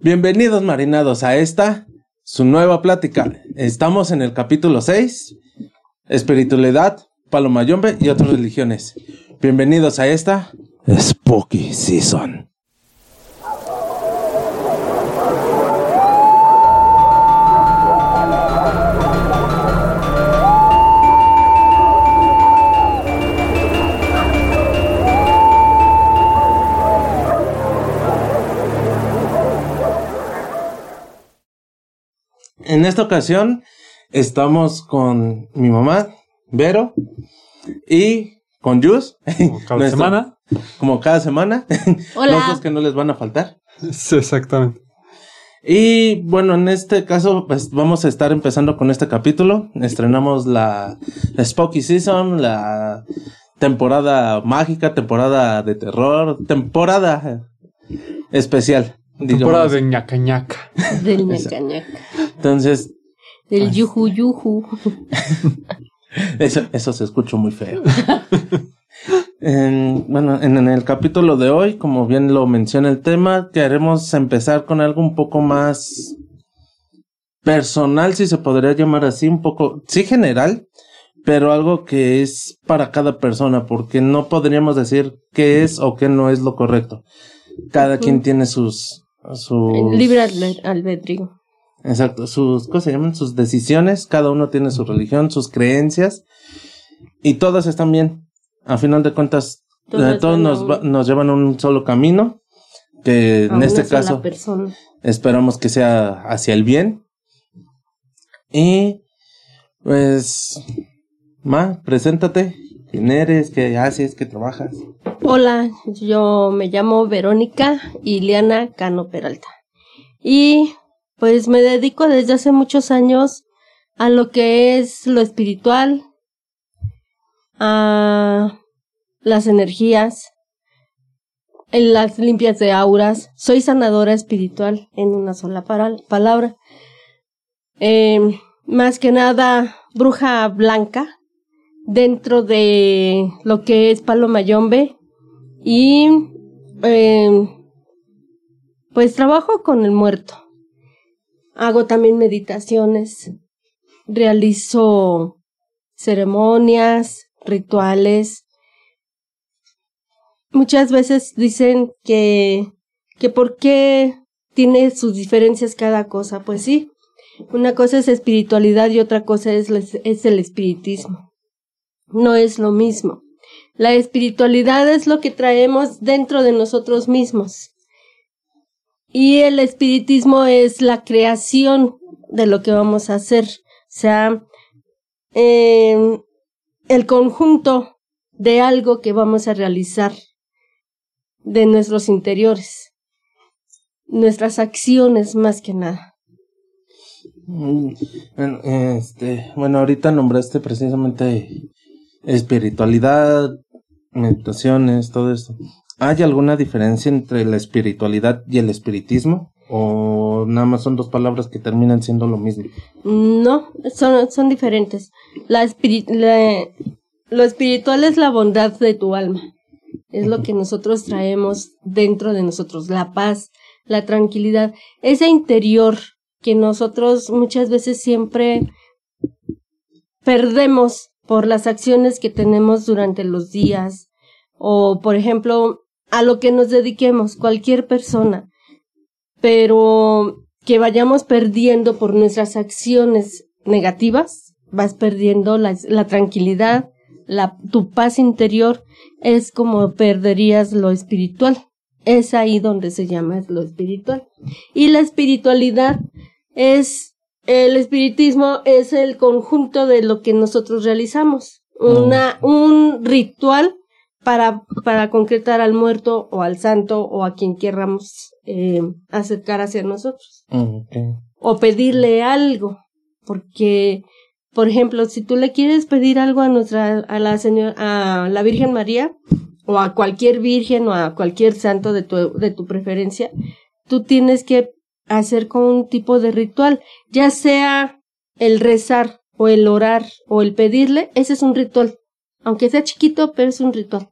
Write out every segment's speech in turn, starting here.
Bienvenidos marinados a esta, su nueva plática. Estamos en el capítulo 6, espiritualidad, palomayombe y otras religiones. Bienvenidos a esta Spooky Season. En esta ocasión estamos con mi mamá, Vero, y con Jus. Como cada semana. Como cada semana. Hola. Los dos que no les van a faltar. Sí, exactamente. Y bueno, en este caso, pues vamos a estar empezando con este capítulo. Estrenamos la, la Spooky Season, la temporada mágica, temporada de terror, temporada especial. digamos. Temporada de ñaca ñaca. Del ñaca ñaca. Entonces, Del yuju yuju. Eso, eso se escuchó muy feo. En- bueno, en, en el capítulo de hoy, como bien lo menciona el tema, queremos empezar con algo un poco más personal, si se podría llamar así, un poco, sí general, pero algo que es para cada persona, porque no podríamos decir qué es o qué no es lo correcto. Cada quien tiene sus, sus Libre albe- albedrío. Exacto, sus, ¿cómo se llaman? Sus decisiones, cada uno tiene su religión, sus creencias, y todas están bien. A final de cuentas, eh, todos nos, va- nos llevan a un solo camino, que en este caso persona. esperamos que sea hacia el bien. Y, pues, Ma, preséntate. ¿Quién eres? ¿Qué haces? ¿Qué trabajas? Hola, yo me llamo Verónica Iliana Cano Peralta. Y pues me dedico desde hace muchos años a lo que es lo espiritual, a las energías, en las limpias de auras. Soy sanadora espiritual en una sola palabra. Eh, más que nada, bruja blanca dentro de lo que es Palo Mayombe y eh, pues trabajo con el muerto. Hago también meditaciones, realizo ceremonias, rituales. Muchas veces dicen que, que por qué tiene sus diferencias cada cosa. Pues sí, una cosa es espiritualidad y otra cosa es, es el espiritismo. No es lo mismo. La espiritualidad es lo que traemos dentro de nosotros mismos. Y el espiritismo es la creación de lo que vamos a hacer. O sea, eh, el conjunto de algo que vamos a realizar de nuestros interiores. Nuestras acciones más que nada. Mm, este, bueno, ahorita nombraste precisamente espiritualidad, meditaciones, todo esto. ¿Hay alguna diferencia entre la espiritualidad y el espiritismo? ¿O nada más son dos palabras que terminan siendo lo mismo? No, son, son diferentes. La espiri- la- lo espiritual es la bondad de tu alma. Es lo que nosotros traemos dentro de nosotros, la paz, la tranquilidad, ese interior que nosotros muchas veces siempre perdemos por las acciones que tenemos durante los días o, por ejemplo, a lo que nos dediquemos, cualquier persona, pero que vayamos perdiendo por nuestras acciones negativas, vas perdiendo la, la tranquilidad, la, tu paz interior, es como perderías lo espiritual. Es ahí donde se llama lo espiritual. Y la espiritualidad es, el espiritismo es el conjunto de lo que nosotros realizamos. Una, un ritual para, para concretar al muerto o al santo o a quien querramos eh, acercar hacia nosotros Mm, o pedirle algo, porque, por ejemplo, si tú le quieres pedir algo a nuestra, a la señora, a la Virgen María, o a cualquier virgen o a cualquier santo de tu, de tu preferencia, tú tienes que hacer con un tipo de ritual, ya sea el rezar o el orar o el pedirle, ese es un ritual. Aunque sea chiquito, pero es un ritual.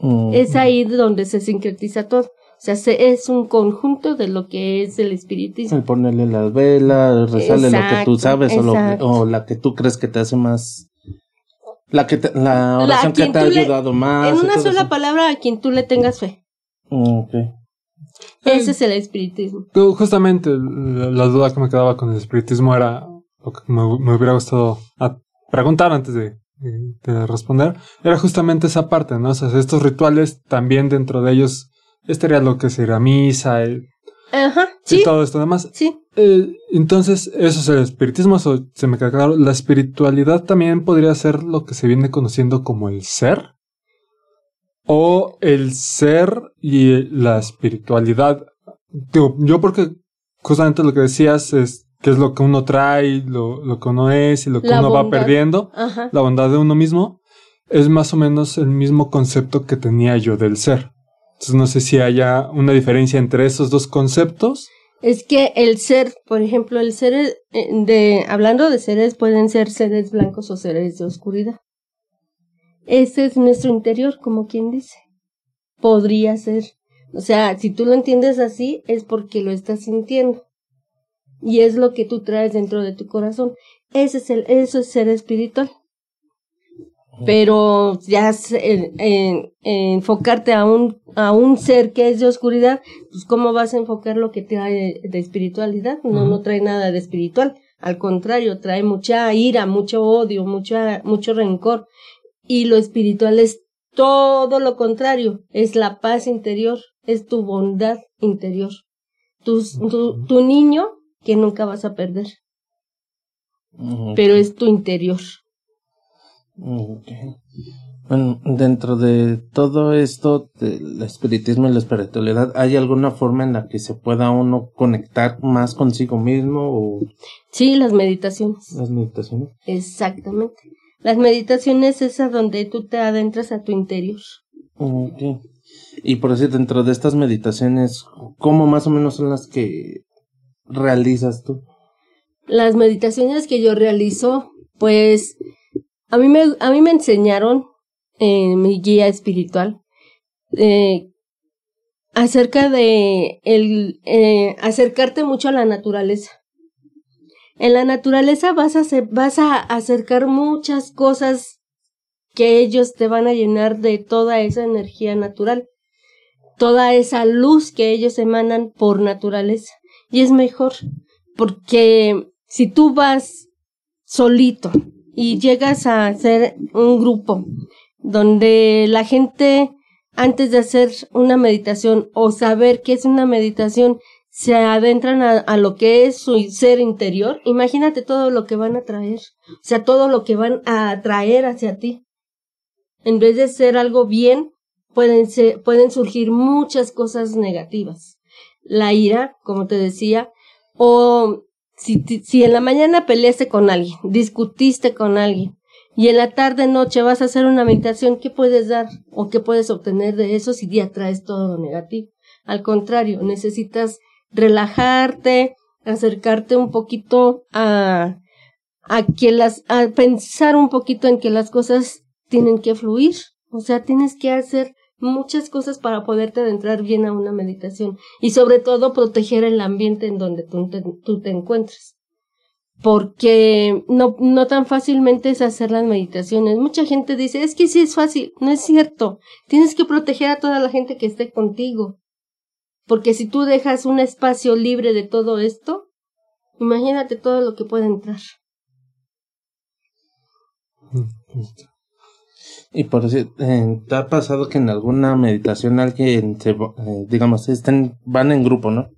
Mm, Es ahí donde se sincretiza todo. O sea, se- es un conjunto de lo que es el espiritismo. El ponerle las velas, rezarle lo que tú Exacto, sabes o, lo que- exacto. o la que tú crees que te hace más. La, que te- la La oración que quien te ha le- ayudado más. en una sola eso. palabra, a quien tú le tengas fe. Mm, ok. Ese es el espiritismo. Ju- Justamente la, la duda que me quedaba con el espiritismo era lo que me, me hubiera gustado a- preguntar antes de, de- de responder. Era justamente esa parte, ¿no? O sea, estos rituales también dentro de ellos estaría lo que sería misa y, Ajá, y sí, todo esto demás. sí. Eh, entonces, eso es el espiritismo, eso se me queda claro. La espiritualidad también podría ser lo que se viene conociendo como el ser. O el ser y la espiritualidad. Digo, yo porque justamente lo que decías es que es lo que uno trae, lo, lo que uno es y lo que La uno va perdiendo, Ajá. la bondad de uno mismo, es más o menos el mismo concepto que tenía yo del ser. Entonces no sé si haya una diferencia entre esos dos conceptos. Es que el ser, por ejemplo, el ser eh, de, hablando de seres, pueden ser seres blancos o seres de oscuridad. Ese es nuestro interior, como quien dice. Podría ser. O sea, si tú lo entiendes así, es porque lo estás sintiendo. Y es lo que tú traes dentro de tu corazón. Ese es el, eso es ser espiritual. Pero ya se- en- en- enfocarte a un, a un ser que es de oscuridad, pues cómo vas a enfocar lo que trae de, espiritualidad. No, no trae nada de espiritual. Al contrario, trae mucha ira, mucho odio, mucha, mucho rencor. Y lo espiritual es todo lo contrario. Es la paz interior, es tu bondad interior. Tu, tu, tu niño que nunca vas a perder, pero es tu interior. mm, ok. Bueno, dentro de todo esto del espiritismo y la espiritualidad, ¿hay alguna forma en la que se pueda uno conectar más consigo mismo o Sí, las meditaciones. las meditaciones? Exactamente. Las meditaciones es a donde tú te adentras a tu interior. Ok. Y por decir, dentro de estas meditaciones, ¿cómo más o menos son las que realizas tú? Las meditaciones que yo realizo, pues a mí me, a mí me enseñaron en mi guía espiritual eh, acerca de el eh, acercarte mucho a la naturaleza. En la naturaleza vas a vas a acercar muchas cosas que ellos te van a llenar de toda esa energía natural, toda esa luz que ellos emanan por naturaleza. Y es mejor, porque si tú vas solito y llegas a hacer un grupo donde la gente antes de hacer una meditación o saber qué es una meditación se adentran a, lo que es su ser interior, imagínate todo lo que van a traer, o sea, todo lo que van a atraer hacia ti. En vez de ser algo bien, pueden ser, pueden surgir muchas cosas negativas. La ira, como te decía, o si, si en la mañana peleaste con alguien, discutiste con alguien, y en la tarde noche vas a hacer una meditación, ¿qué puedes dar o qué puedes obtener de eso si ya traes todo lo negativo? Al contrario, necesitas relajarte, acercarte un poquito a, a que las, a pensar un poquito en que las cosas tienen que fluir. O sea, tienes que hacer muchas cosas para poderte adentrar bien a una meditación y sobre todo proteger el ambiente en donde tú te, encuentres. Porque no, no tan fácilmente es hacer las meditaciones. Mucha gente dice, es que sí es fácil. No es cierto. Tienes que proteger a toda la gente que esté contigo. Porque si tú dejas un espacio libre de todo esto, imagínate todo lo que puede entrar. Y por decir, eh, ¿te ha pasado que en alguna meditación alguien se, eh, digamos, estén, van en grupo, ¿no?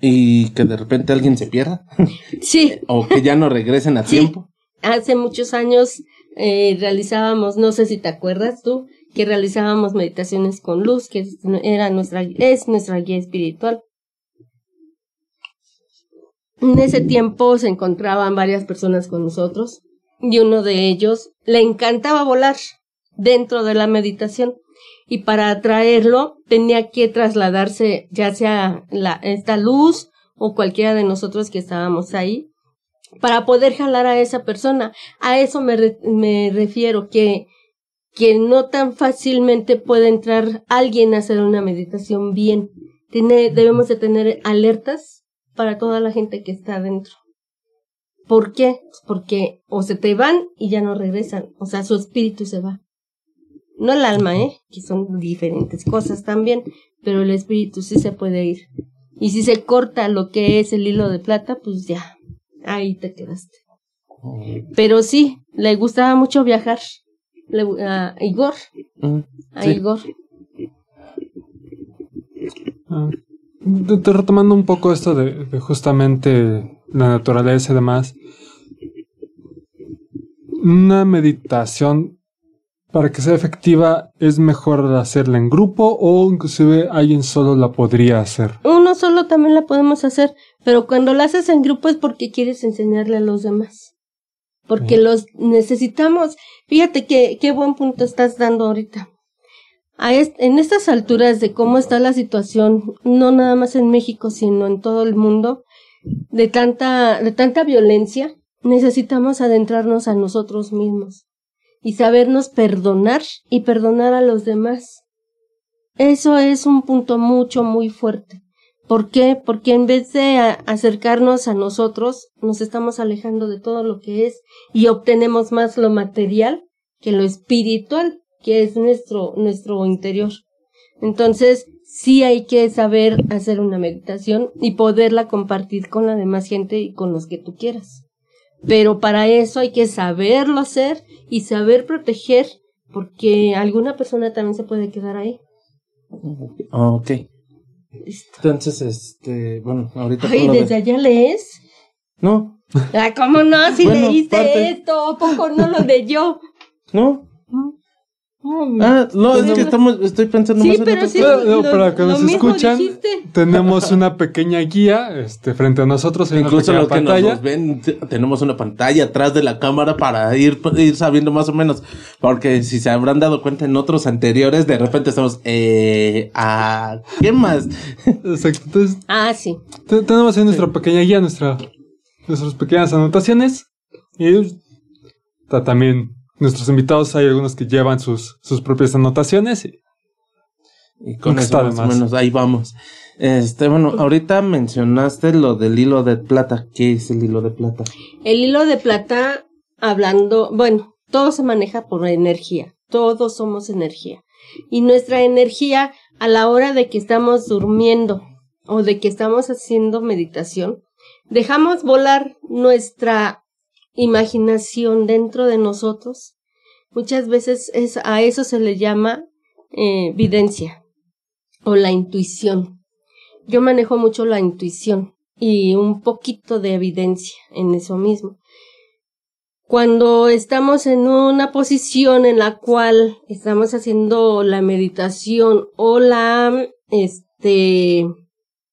Y que de repente alguien se pierda Sí, o que ya no regresen a Sí. tiempo. hace muchos años eh, realizábamos, no sé si te acuerdas tú, que realizábamos meditaciones con luz, que era nuestra, es nuestra guía espiritual. En ese tiempo se encontraban varias personas con nosotros y uno de ellos le encantaba volar dentro de la meditación y para atraerlo tenía que trasladarse ya sea la, esta luz o cualquiera de nosotros que estábamos ahí para poder jalar a esa persona. A eso me, me refiero, que, que no tan fácilmente puede entrar alguien a hacer una meditación bien. Tiene, debemos de tener alertas para toda la gente que está adentro. ¿Por qué? Pues porque o se te van y ya no regresan, o sea, su espíritu se va. No el alma, ¿eh? Que son diferentes cosas también, pero el espíritu sí se puede ir. Y si se corta lo que es el hilo de plata, pues ya, ahí te quedaste. Pero sí, le gustaba mucho viajar. Le, a Igor. Mm, A sí. Igor. Ah, retomando un poco esto de, de justamente la naturaleza y demás. Una meditación, para que sea efectiva, es mejor hacerla en grupo o inclusive alguien solo la podría hacer. Uno solo también la podemos hacer, pero cuando la haces en grupo es porque quieres enseñarle a los demás. Porque Sí. los necesitamos. Fíjate que, qué buen punto estás dando ahorita. A est- en estas alturas de cómo está la situación, no nada más en México, sino en todo el mundo, de tanta, de tanta violencia, necesitamos adentrarnos a nosotros mismos y sabernos perdonar y perdonar a los demás. Eso es un punto mucho, muy fuerte. ¿Por qué? Porque en vez de acercarnos a nosotros, nos estamos alejando de todo lo que es y obtenemos más lo material que lo espiritual, que es nuestro, nuestro interior. Entonces, sí hay que saber hacer una meditación y poderla compartir con la demás gente y con los que tú quieras. Pero para eso hay que saberlo hacer y saber proteger, porque alguna persona también se puede quedar ahí. Ah, ok. Listo. Entonces, este, bueno, ahorita Ay, de- ¿desde allá lees? No, Ah, ¿cómo no? Si Bueno, leíste parte. esto, ¿a poco no lo leyó? no. Mm. Ah, no, es que estamos, estoy pensando Sí, más en pero sí. No, no, lo- para que lo nos mismo escuchan, dijiste. tenemos una pequeña guía este, frente a nosotros. Incluso los que no pantalla. nos ven, tenemos una pantalla atrás de la cámara para ir, ir sabiendo más o menos. Porque si se habrán dado cuenta en otros anteriores, de repente estamos, eh, ah, ¿qué más? Exacto. Entonces, Ah, sí. te- tenemos ahí nuestra pequeña guía, nuestra, nuestras pequeñas anotaciones. Y ta- también nuestros invitados, hay algunos que llevan sus, sus propias anotaciones. y- Y con eso está de más o más. menos, ahí vamos. Este, bueno, ahorita mencionaste lo del hilo de plata. ¿Qué es el hilo de plata? El hilo de plata, hablando, bueno, todo se maneja por energía. Todos somos energía. Y nuestra energía, a la hora de que estamos durmiendo o de que estamos haciendo meditación, dejamos volar nuestra imaginación dentro de nosotros. Muchas veces es, a eso se le llama eh, videncia o la intuición. Yo manejo mucho la intuición y un poquito de evidencia en eso mismo. Cuando estamos en una posición en la cual estamos haciendo la meditación o la, este,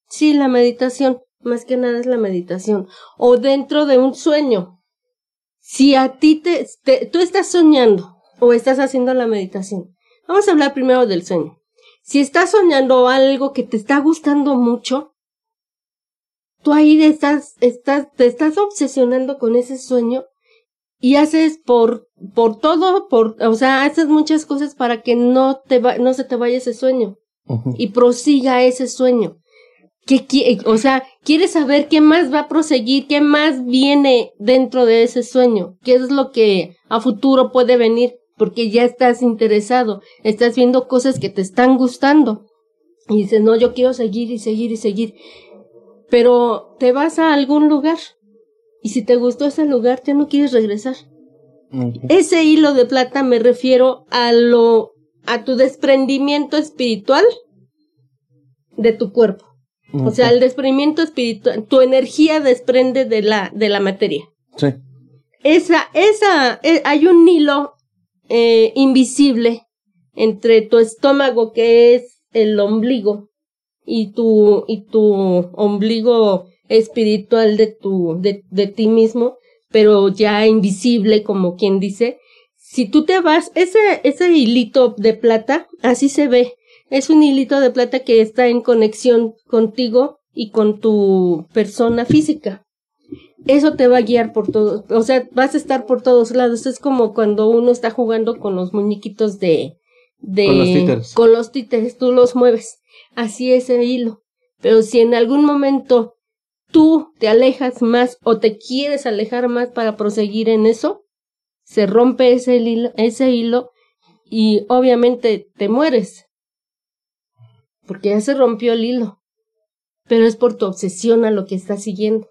sí, la meditación, más que nada es la meditación, o dentro de un sueño. Si a ti te, te- tú estás soñando o estás haciendo la meditación, vamos a hablar primero del sueño. Si estás soñando algo que te está gustando mucho, tú ahí estás, estás, te estás obsesionando con ese sueño y haces por, por todo, por, o sea, haces muchas cosas para que no te va, no se te vaya ese sueño y prosiga ese sueño. ¿Qué, qui- o sea, quieres saber qué más va a proseguir, qué más viene dentro de ese sueño, qué es lo que a futuro puede venir, porque ya estás interesado, estás viendo cosas que te están gustando y dices, no, yo quiero seguir y seguir y seguir, pero te vas a algún lugar y si te gustó ese lugar, ya no quieres regresar. Ese hilo de plata me refiero a lo, a tu desprendimiento espiritual de tu cuerpo. O sea, el desprendimiento espiritual, tu energía desprende de la, de la materia. Sí. Esa, esa, eh, hay un hilo eh, invisible entre tu estómago, que es el ombligo, y tu, y tu ombligo espiritual de tu, de, de ti mismo, pero ya invisible, como quien dice. Si tú te vas, ese, ese hilito de plata, así se ve. Es un hilito de plata que está en conexión contigo y con tu persona física. eso te va a guiar por todos, o sea, vas a estar por todos lados. Es como cuando uno está jugando con los muñequitos de, de, Con los títeres. con los títeres, tú los mueves. Así es el hilo. Pero si en algún momento tú te alejas más o te quieres alejar más para proseguir en eso, se rompe ese hilo, ese hilo y obviamente te mueres. Porque ya se rompió el hilo. Pero es por tu obsesión a lo que estás siguiendo.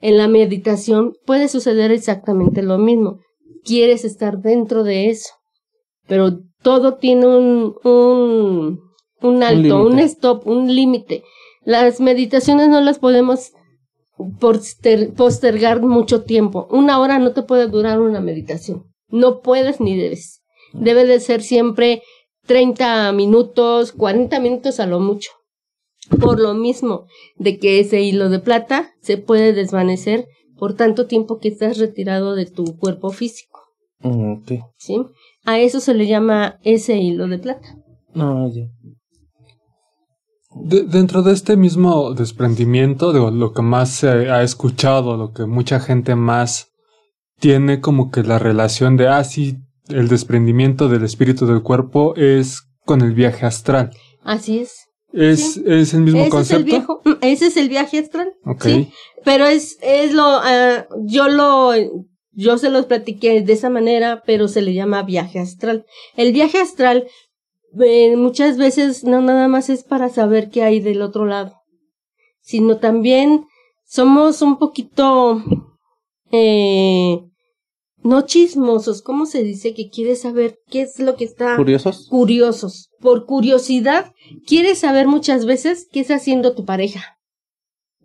En la meditación puede suceder exactamente lo mismo. Quieres estar dentro de eso. Pero todo tiene un, un, un alto, un, stop, un límite. Las meditaciones no las podemos poster- postergar mucho tiempo. Una hora no te puede durar una meditación. No puedes ni debes. Debe de ser siempre 30 minutos, 40 minutos a lo mucho. Por lo mismo de que ese hilo de plata se puede desvanecer por tanto tiempo que estás retirado de tu cuerpo físico. Mm. ¿sí? A eso se le llama ese hilo de plata. Ya. De- dentro de este mismo desprendimiento, de lo que más se ha escuchado, lo que mucha gente más tiene como que la relación de, ah, sí, el desprendimiento del espíritu del cuerpo es con el viaje astral. Así es. ¿Es, Sí. es el mismo Ese es concepto? el viejo, mm, ese es el viaje astral. Ok. Sí, pero es, es lo, ah, yo lo, yo se los platiqué de esa manera, pero se le llama viaje astral. El viaje astral, eh, muchas veces no nada más es para saber qué hay del otro lado, sino también somos un poquito, eh, no chismosos, ¿cómo se dice? Que quieres saber qué es lo que está ¿Curiosos? curiosos. Por curiosidad, quieres saber muchas veces qué está haciendo tu pareja.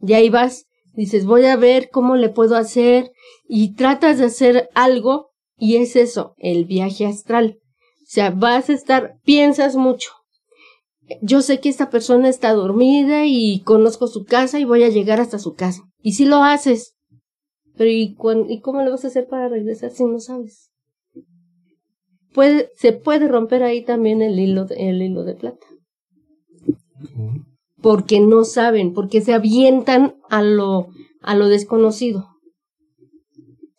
Y ahí vas, dices, voy a ver cómo le puedo hacer y tratas de hacer algo y es eso, el viaje astral. O sea, vas a estar, piensas mucho. Yo sé que esta persona está dormida y conozco su casa y voy a llegar hasta su casa. Y si lo haces. Pero ¿y, cuán- ¿y cómo le vas a hacer para regresar si no sabes? puede, se puede romper ahí también el hilo, de- el hilo de plata. Porque no saben, porque se avientan a lo, a lo desconocido.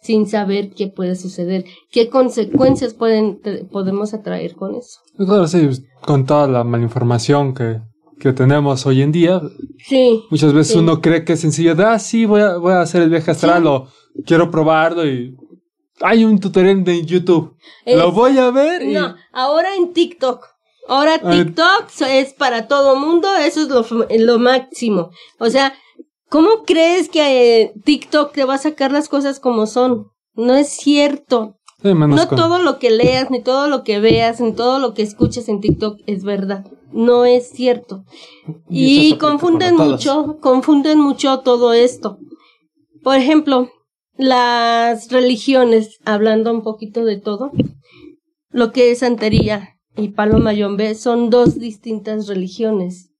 Sin saber qué puede suceder, qué consecuencias pueden, podemos atraer con eso. Claro, sí, con toda la malinformación que, que tenemos hoy en día, Sí, muchas veces Sí. uno cree que es sencillo de, ah, sí, voy a, voy a hacer el viaje astral o quiero probarlo y hay un tutorial de YouTube. Es- Lo voy a ver y... No, ahora en TikTok. Ahora A ver. TikTok es para todo mundo, eso es lo, lo máximo. O sea, ¿cómo crees que eh, TikTok te va a sacar las cosas como son? No es cierto. Sí, No con- todo lo que leas, ni todo lo que veas, ni todo lo que escuches en TikTok es verdad. No es cierto. Y confunden mucho, confunden mucho todo esto. Por ejemplo, las religiones, hablando un poquito de todo, lo que es santería y palo mayombe son dos distintas religiones.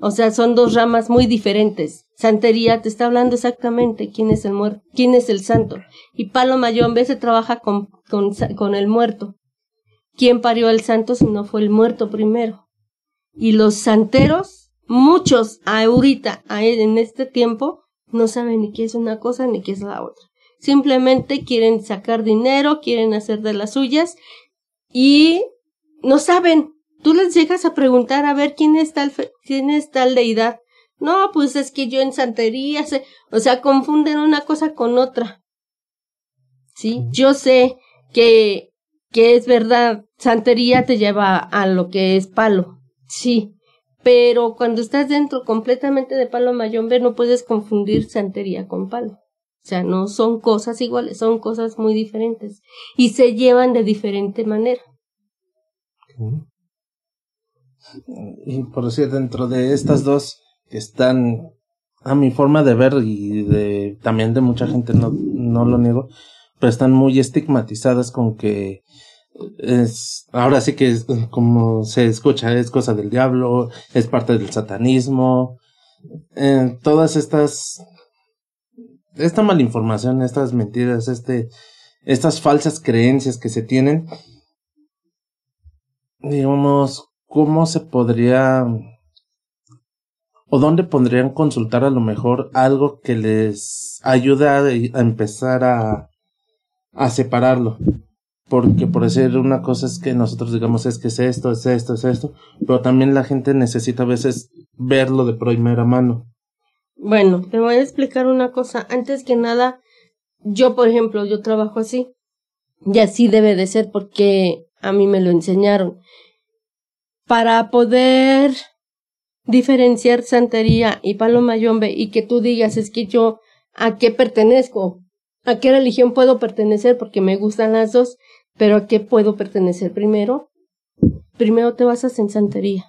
O sea, son dos ramas muy diferentes. Santería te está hablando exactamente quién es el muerto, quién es el santo. Y palo mayombe se trabaja con, con, con el muerto. ¿Quién parió al santo si no fue el muerto primero? Y los santeros, muchos ahorita, en este tiempo, no saben ni qué es una cosa ni qué es la otra. Simplemente quieren sacar dinero, quieren hacer de las suyas y no saben. Tú les llegas a preguntar a ver quién es tal, fe- quién es tal deidad. No, pues es que yo en santería sé, o sea, confunden una cosa con otra. Sí, yo sé que, que es verdad, santería te lleva a lo que es palo. Sí, pero cuando estás dentro completamente de palo mayombe no puedes confundir santería con palo. O sea, no son cosas iguales, son cosas muy diferentes y se llevan de diferente manera. Y por decir, dentro de estas dos que están, a mi forma de ver y de también de mucha gente, no, no lo niego, pero están muy estigmatizadas con que es, ahora sí que es como se escucha, es cosa del diablo, es parte del satanismo, eh, todas estas, esta malinformación, estas mentiras, este, estas falsas creencias que se tienen, digamos, ¿cómo se podría ¿O dónde podrían consultar a lo mejor algo que les ayude a, a empezar a, a separarlo? Porque por decir una cosa es que nosotros digamos es que es esto, es esto, es esto, pero también la gente necesita a veces verlo de primera mano. Bueno, te voy a explicar una cosa. Antes que nada, yo, por ejemplo, yo trabajo así. Y así debe de ser porque a mí me lo enseñaron. Para poder diferenciar santería y palo mayombe y que tú digas es que yo a qué pertenezco, a qué religión puedo pertenecer porque me gustan las dos, pero a qué puedo pertenecer primero. Primero te basas en santería.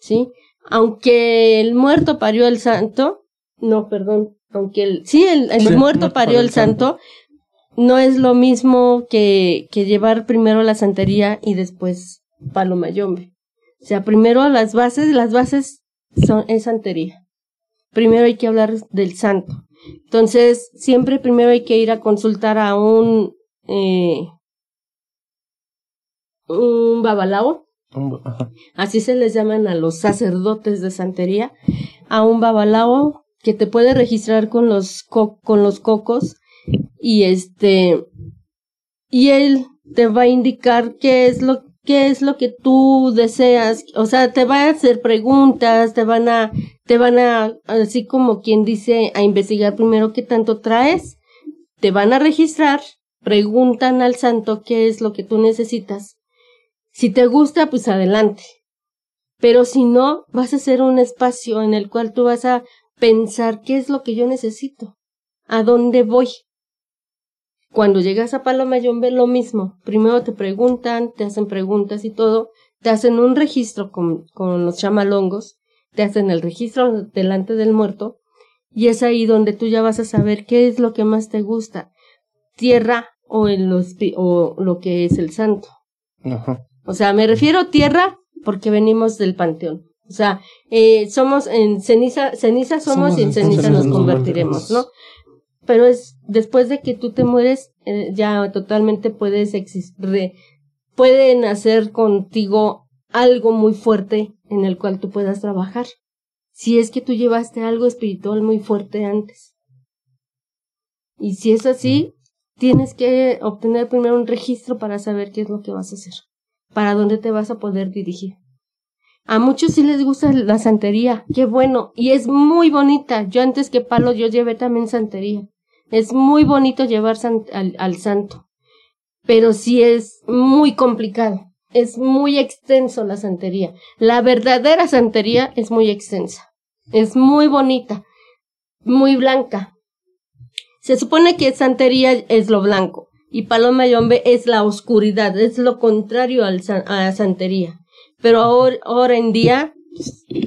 ¿Sí? Aunque el muerto parió el santo, no, perdón, aunque el, sí, el, el Sí, muerto parió el santo. santo, no es lo mismo que, que llevar primero la santería y después palo mayombe. O sea, primero las bases, las bases son, es santería. Primero hay que hablar del santo. Entonces, siempre primero hay que ir a consultar a un, eh, un babalao, así se les llaman a los sacerdotes de santería, a un babalao que te puede registrar con los co- con los cocos y este y él te va a indicar qué es lo qué es lo que tú deseas, o sea, te va a hacer preguntas, te van a te van a así como quien dice a investigar primero qué tanto traes, te van a registrar, preguntan al santo qué es lo que tú necesitas. Si te gusta, pues adelante. Pero si no, vas a hacer un espacio en el cual tú vas a pensar qué es lo que yo necesito, a dónde voy. Cuando llegas a Paloma Yombe, lo mismo. Primero te preguntan, te hacen preguntas y todo, te hacen un registro con, con los chamalongos, te hacen el registro delante del muerto, y es ahí donde tú ya vas a saber qué es lo que más te gusta, tierra o, el, o lo que es el santo. Ajá. O sea, me refiero a tierra porque venimos del panteón. O sea, eh, somos en ceniza, ceniza somos, Somos y en en ceniza ceniza nos convertiremos, ¿no? Pero es después de que tú te mueres, eh, ya totalmente puedes existir, pueden hacer contigo algo muy fuerte en el cual tú puedas trabajar. Si es que tú llevaste algo espiritual muy fuerte antes. Y si es así, tienes que obtener primero un registro para saber qué es lo que vas a hacer, para dónde te vas a poder dirigir. A muchos sí les gusta la santería, qué bueno, y es muy bonita. Yo antes que palo, yo llevé también santería. Es muy bonito llevar al, al santo, pero sí es muy complicado. Es muy extenso la santería. La verdadera santería es muy extensa. Es muy bonita, muy blanca. Se supone que santería es lo blanco y paloma y hombre es la oscuridad, es lo contrario al san- a la santería. Pero ahora, ahora en día,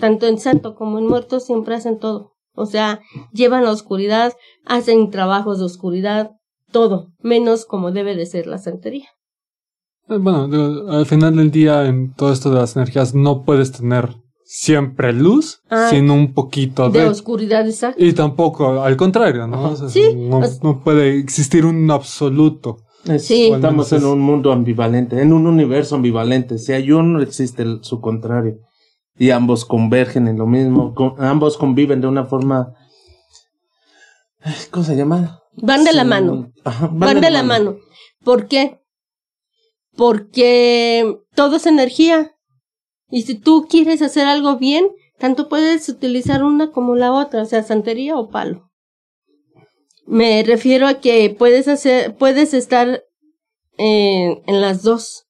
tanto en santo como en muerto, siempre hacen todo. O sea, llevan la oscuridad, hacen trabajos de oscuridad, todo, menos como debe de ser la santería. Eh, Bueno, al final del día, en todo esto de las energías, no puedes tener siempre luz, Ah, sino un poquito De de. oscuridad, exacto. Y tampoco, al contrario, ¿no? Ajá. O sea, Sí, no, puede existir un absoluto. Es- Sí. Estamos en un mundo ambivalente, en un universo ambivalente. Si hay uno, existe el- su contrario. Y ambos convergen en lo mismo. con- ambos conviven de una forma. ¿Cómo se llama? Van de la mano. ajá, Van, de la mano. ¿Por qué? Porque todo es energía. Y si tú quieres hacer algo bien, tanto puedes utilizar una como la otra, o sea, santería o palo. Me refiero a que puedes hacer, puedes estar en, en las dos.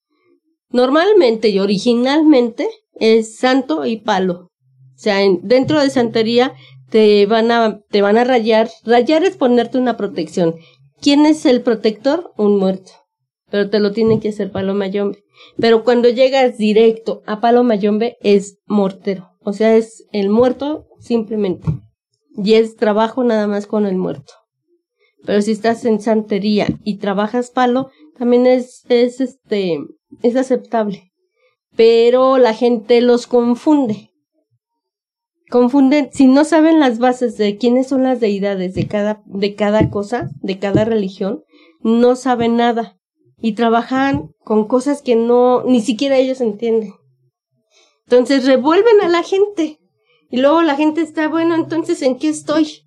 Normalmente y originalmente es santo y palo. O sea, en- dentro de santería te van a, te van a rayar. Rayar es ponerte una protección. ¿Quién es el protector? Un muerto. Pero te lo tiene que hacer Palo Mayombe. Pero cuando llegas directo a Palo Mayombe es mortero. O sea, es el muerto simplemente. Y es trabajo nada más con el muerto. Pero si estás en santería y trabajas palo, también es, es este, es aceptable. Pero la gente los confunde. Confunden, si no saben las bases de quiénes son las deidades de cada, de cada cosa, de cada religión, no saben nada. Y trabajan con cosas que no, ni siquiera ellos entienden. Entonces revuelven a la gente. Y luego la gente está, bueno, entonces, ¿en qué estoy?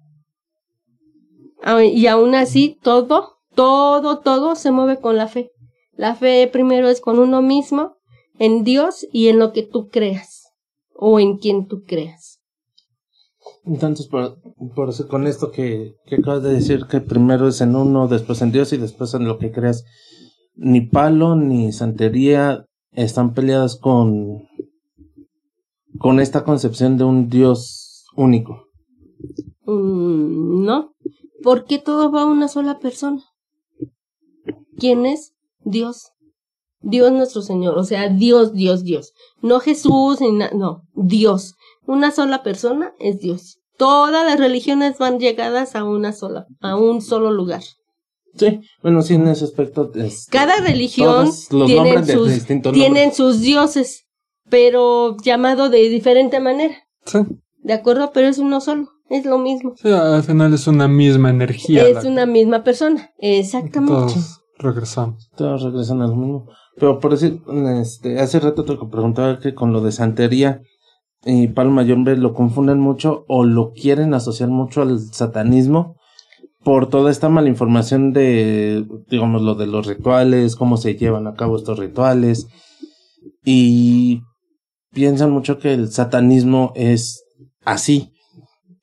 Ah, Y aún así, todo, todo, todo se mueve con la fe. La fe primero es con uno mismo, en Dios y en lo que tú creas, o en quien tú creas. Entonces, por, por con esto que, que acabas de decir, que primero es en uno, después en Dios y después en lo que creas, ni palo ni santería están peleadas con, con esta concepción de un Dios único. Mm, no, porque todo va a una sola persona. ¿Quién es? Dios. Dios nuestro Señor, o sea, Dios, Dios, Dios. No Jesús, ni no, Dios. Una sola persona es Dios. Todas las religiones van llegadas a una sola, a un solo lugar. Sí, bueno, sí, en ese aspecto. este, Cada religión todos los tienen nombres de sus, distintos tienen sus dioses, pero llamado de diferente manera, Sí, ¿de acuerdo? Pero es uno solo, es lo mismo. sí, al final es una misma energía. es una misma persona, exactamente. Todos regresamos. Todos regresan a lo mismo. Pero por decir, este, hace rato te preguntaba que con lo de santería y Palo Mayombe lo confunden mucho o lo quieren asociar mucho al satanismo por toda esta mala información de, digamos, lo de los rituales, cómo se llevan a cabo estos rituales y piensan mucho que el satanismo es así.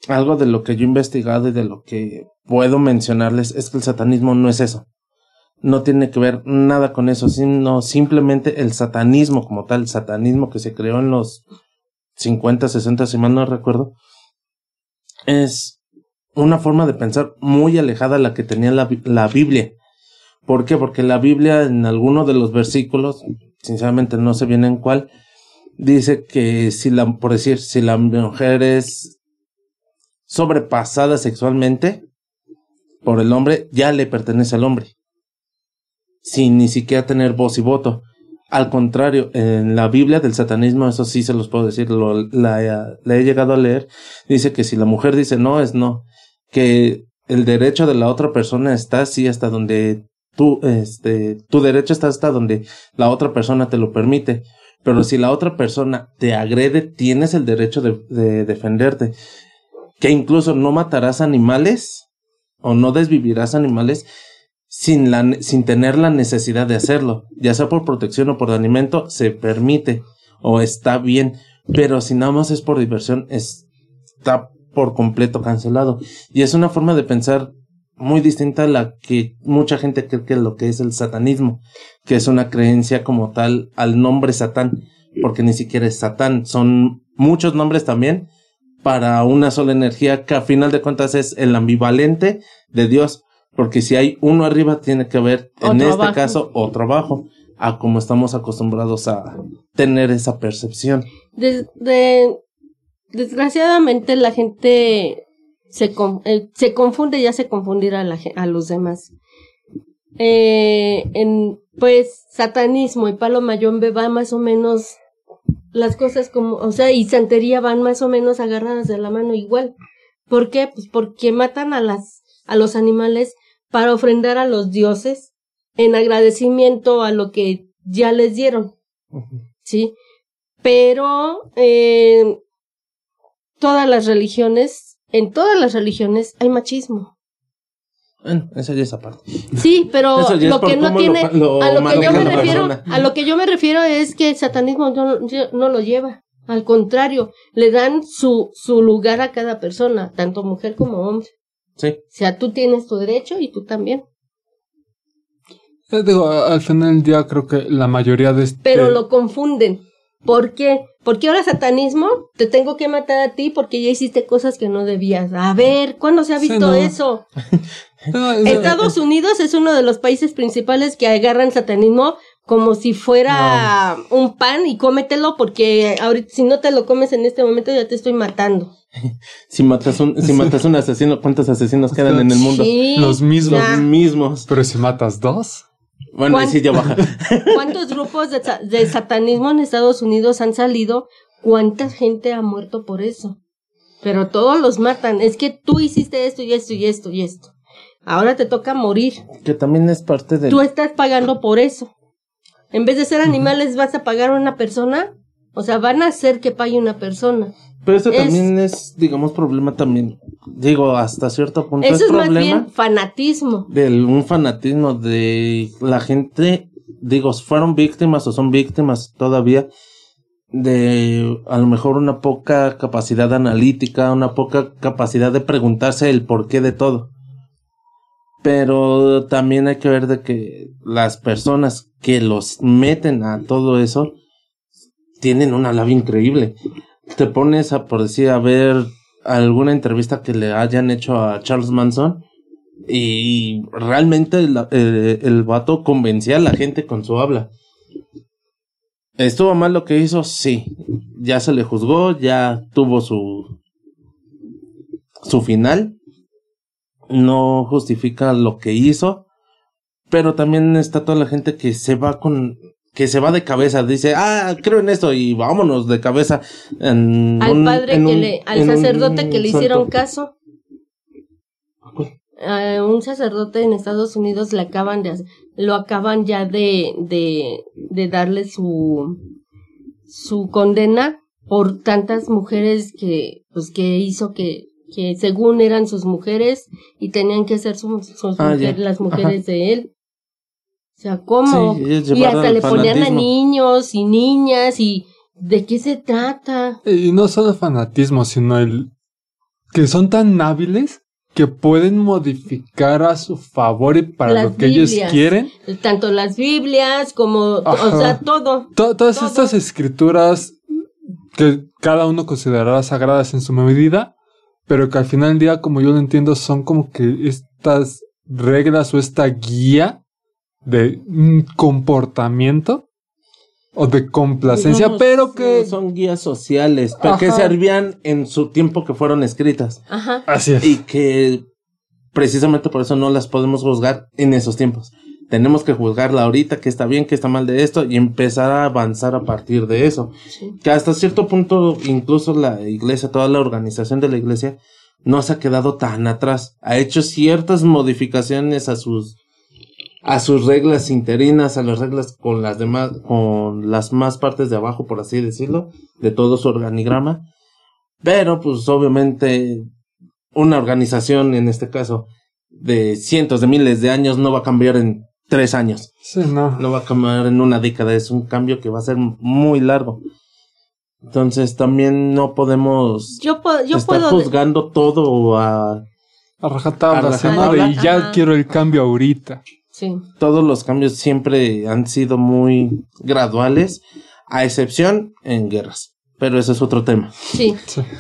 Algo de lo que yo he investigado y de lo que puedo mencionarles es que el satanismo no es eso no tiene que ver nada con eso, sino simplemente el satanismo como tal, el satanismo que se creó en los 50, 60, si mal no recuerdo, es una forma de pensar muy alejada a la que tenía la, la Biblia. ¿Por qué? Porque la Biblia en alguno de los versículos, sinceramente no sé bien en cuál, dice que si la, por decir, si la mujer es sobrepasada sexualmente por el hombre, ya le pertenece al hombre sin ni siquiera tener voz y voto. Al contrario, en la Biblia del satanismo, eso sí se los puedo decir, lo, la he llegado a leer, dice que si la mujer dice no, es no, que el derecho de la otra persona está así hasta donde tú, este, tu derecho está hasta donde la otra persona te lo permite. Pero si la otra persona te agrede, tienes el derecho de, de defenderte. Que incluso no matarás animales o no desvivirás animales sin, la, sin tener la necesidad de hacerlo, ya sea por protección o por alimento, se permite o está bien, pero si nada más es por diversión, es- está por completo cancelado. Y es una forma de pensar muy distinta a la que mucha gente cree que es lo que es el satanismo, que es una creencia como tal al nombre Satán, porque ni siquiera es Satán, son muchos nombres también para una sola energía que a final de cuentas es el ambivalente de Dios, porque si hay uno arriba tiene que haber en Otro este abajo. caso otro abajo, a como estamos acostumbrados a tener esa percepción. Des- de- desgraciadamente la gente se, con- eh, se confunde y hace confundir a, la, a los demás. Eh, en, pues, satanismo y palo mayombe va más o menos las cosas como, o sea, y santería van más o menos agarradas de la mano igual. ¿Por qué? Pues porque matan a las, a los animales para ofrendar a los dioses en agradecimiento a lo que ya les dieron. ¿sí? Pero eh, todas las religiones, en todas las religiones hay machismo. Bueno, esa ya es aparte. Sí, pero Eso ya lo que no tiene, lo- lo a lo que yo me refiero, persona. a lo que yo me refiero es que el satanismo no, no lo lleva. Al contrario, le dan su, su lugar a cada persona, tanto mujer como hombre. Sí. O sea, tú tienes tu derecho y tú también. Eh, digo, al final del día creo que la mayoría de este... Pero lo confunden. ¿Por qué? Porque ahora satanismo te tengo que matar a ti porque ya hiciste cosas que no debías. A ver, ¿cuándo se ha Sí, visto no. eso? No, es- Estados Unidos es uno de los países principales que agarran satanismo como si fuera un pan y cómetelo porque ahorita si no te lo comes en este momento ya te estoy matando. Si matas un, si matas un asesino, ¿cuántos asesinos quedan en el mundo? Sí, Los mismos. ya. Los mismos. Pero si matas dos... Bueno, ahí ¿Cuán- sí ya baja. ¿Cuántos grupos de, sa- de satanismo en Estados Unidos han salido? ¿Cuánta gente ha muerto por eso? Pero todos los matan. Es que tú hiciste esto y esto y esto y esto. Ahora te toca morir. que también es parte de... Tú estás pagando por eso. En vez de ser animales, vas a pagar a una persona. O sea, van a hacer que pague una persona. Pero eso Es- también es, digamos, problema también. Digo, hasta cierto punto Eso es es más problema bien fanatismo. de un fanatismo de la gente, digo, fueron víctimas o son víctimas todavía de a lo mejor una poca capacidad analítica, una poca capacidad de preguntarse el porqué de todo. Pero también hay que ver de que las personas que los meten a todo eso tienen una labia increíble. Te pones a, por decir, a ver alguna entrevista que le hayan hecho a Charles Manson y realmente el, eh, el vato convencía a la gente con su habla. ¿Estuvo mal lo que hizo? Sí. Ya se le juzgó, ya tuvo su, su final. No justifica lo que hizo. Pero también está toda la gente que se va con, que se va de cabeza. Dice, ah, creo en esto y vámonos de cabeza. En Al un- padre en que un- le, al sacerdote que le santo. hicieron caso. A un sacerdote en Estados Unidos le acaban de lo acaban ya de, de, de darle su, su condena por tantas mujeres que, pues que hizo que, que según eran sus mujeres y tenían que ser sus, sus Ah, mujeres, las mujeres de él. O sea, ¿cómo? Sí, y hasta le ponían a niños y niñas y ¿de qué se trata? Y no solo fanatismo, sino el que son tan hábiles que pueden modificar a su favor y para Las lo que ellos quieren. Tanto las Biblias como, Ajá. o sea, todo. To- todas Todo. estas escrituras que cada uno considerará sagradas en su medida, pero que al final del día, como yo lo entiendo, son como que estas reglas o esta guía de comportamiento o de complacencia, Digamos, pero que... son guías sociales, pero que servían en su tiempo que fueron escritas Ajá. Así es. y que precisamente por eso no las podemos juzgar en esos tiempos. Tenemos que juzgarla ahorita, que está bien, que está mal de esto y empezar a avanzar a partir de eso. Sí. Que hasta cierto punto incluso la iglesia, toda la organización de la iglesia no se ha quedado tan atrás. Ha hecho ciertas modificaciones a sus a sus reglas interinas, a las reglas con las demás, con las más partes de abajo, por así decirlo, de todo su organigrama. Pero, pues, obviamente, una organización, en este caso, de cientos de miles de años, no va a cambiar en tres años. Sí, no. No va a cambiar en una década. Es un cambio que va a ser muy largo. Entonces, también no podemos Yo, puedo yo estar puedo. juzgando todo a A rajatabla, A y ya Ajá. quiero el cambio ahorita. Sí. todos los cambios siempre han sido muy graduales, a excepción en guerras. Pero eso es otro tema. Sí.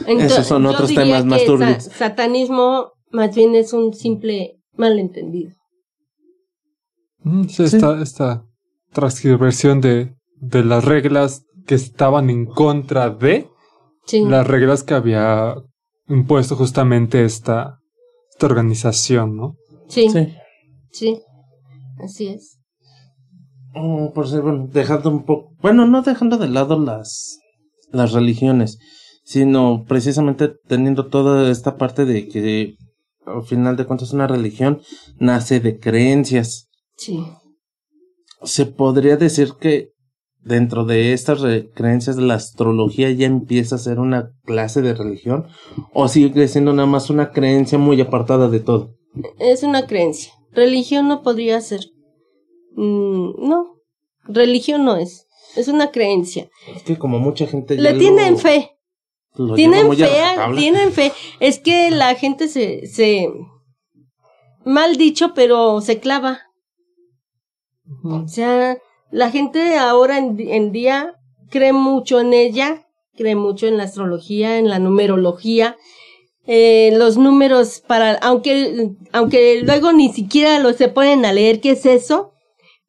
Esos son yo otros diría temas más turbios. sa- satanismo más bien es un simple malentendido. Mm, sí, Esta, esta transcriversión de, de las reglas que estaban en contra de Sí. las reglas que había impuesto justamente esta, esta organización, ¿no? sí. sí. Sí. Así es. Mm, por ser, bueno, dejando un poco, bueno, no dejando de lado las, las religiones, sino precisamente teniendo toda esta parte de que al final de cuentas una religión nace de creencias. Sí. Se podría decir que dentro de estas re- creencias la astrología ya empieza a ser una clase de religión o sigue siendo nada más una creencia muy apartada de todo. Es una creencia. Religión no podría ser. Mm, no. Religión no es. Es una creencia. Es que como mucha gente Le lo- tienen fe. lo Tienen fe, tienen fe. Es que la gente se, se, mal dicho, pero se clava. O sea, la gente ahora en, en día cree mucho en ella, cree mucho en la astrología, en la numerología, eh, los números para, aunque, aunque luego ni siquiera lo se ponen a leer qué es eso,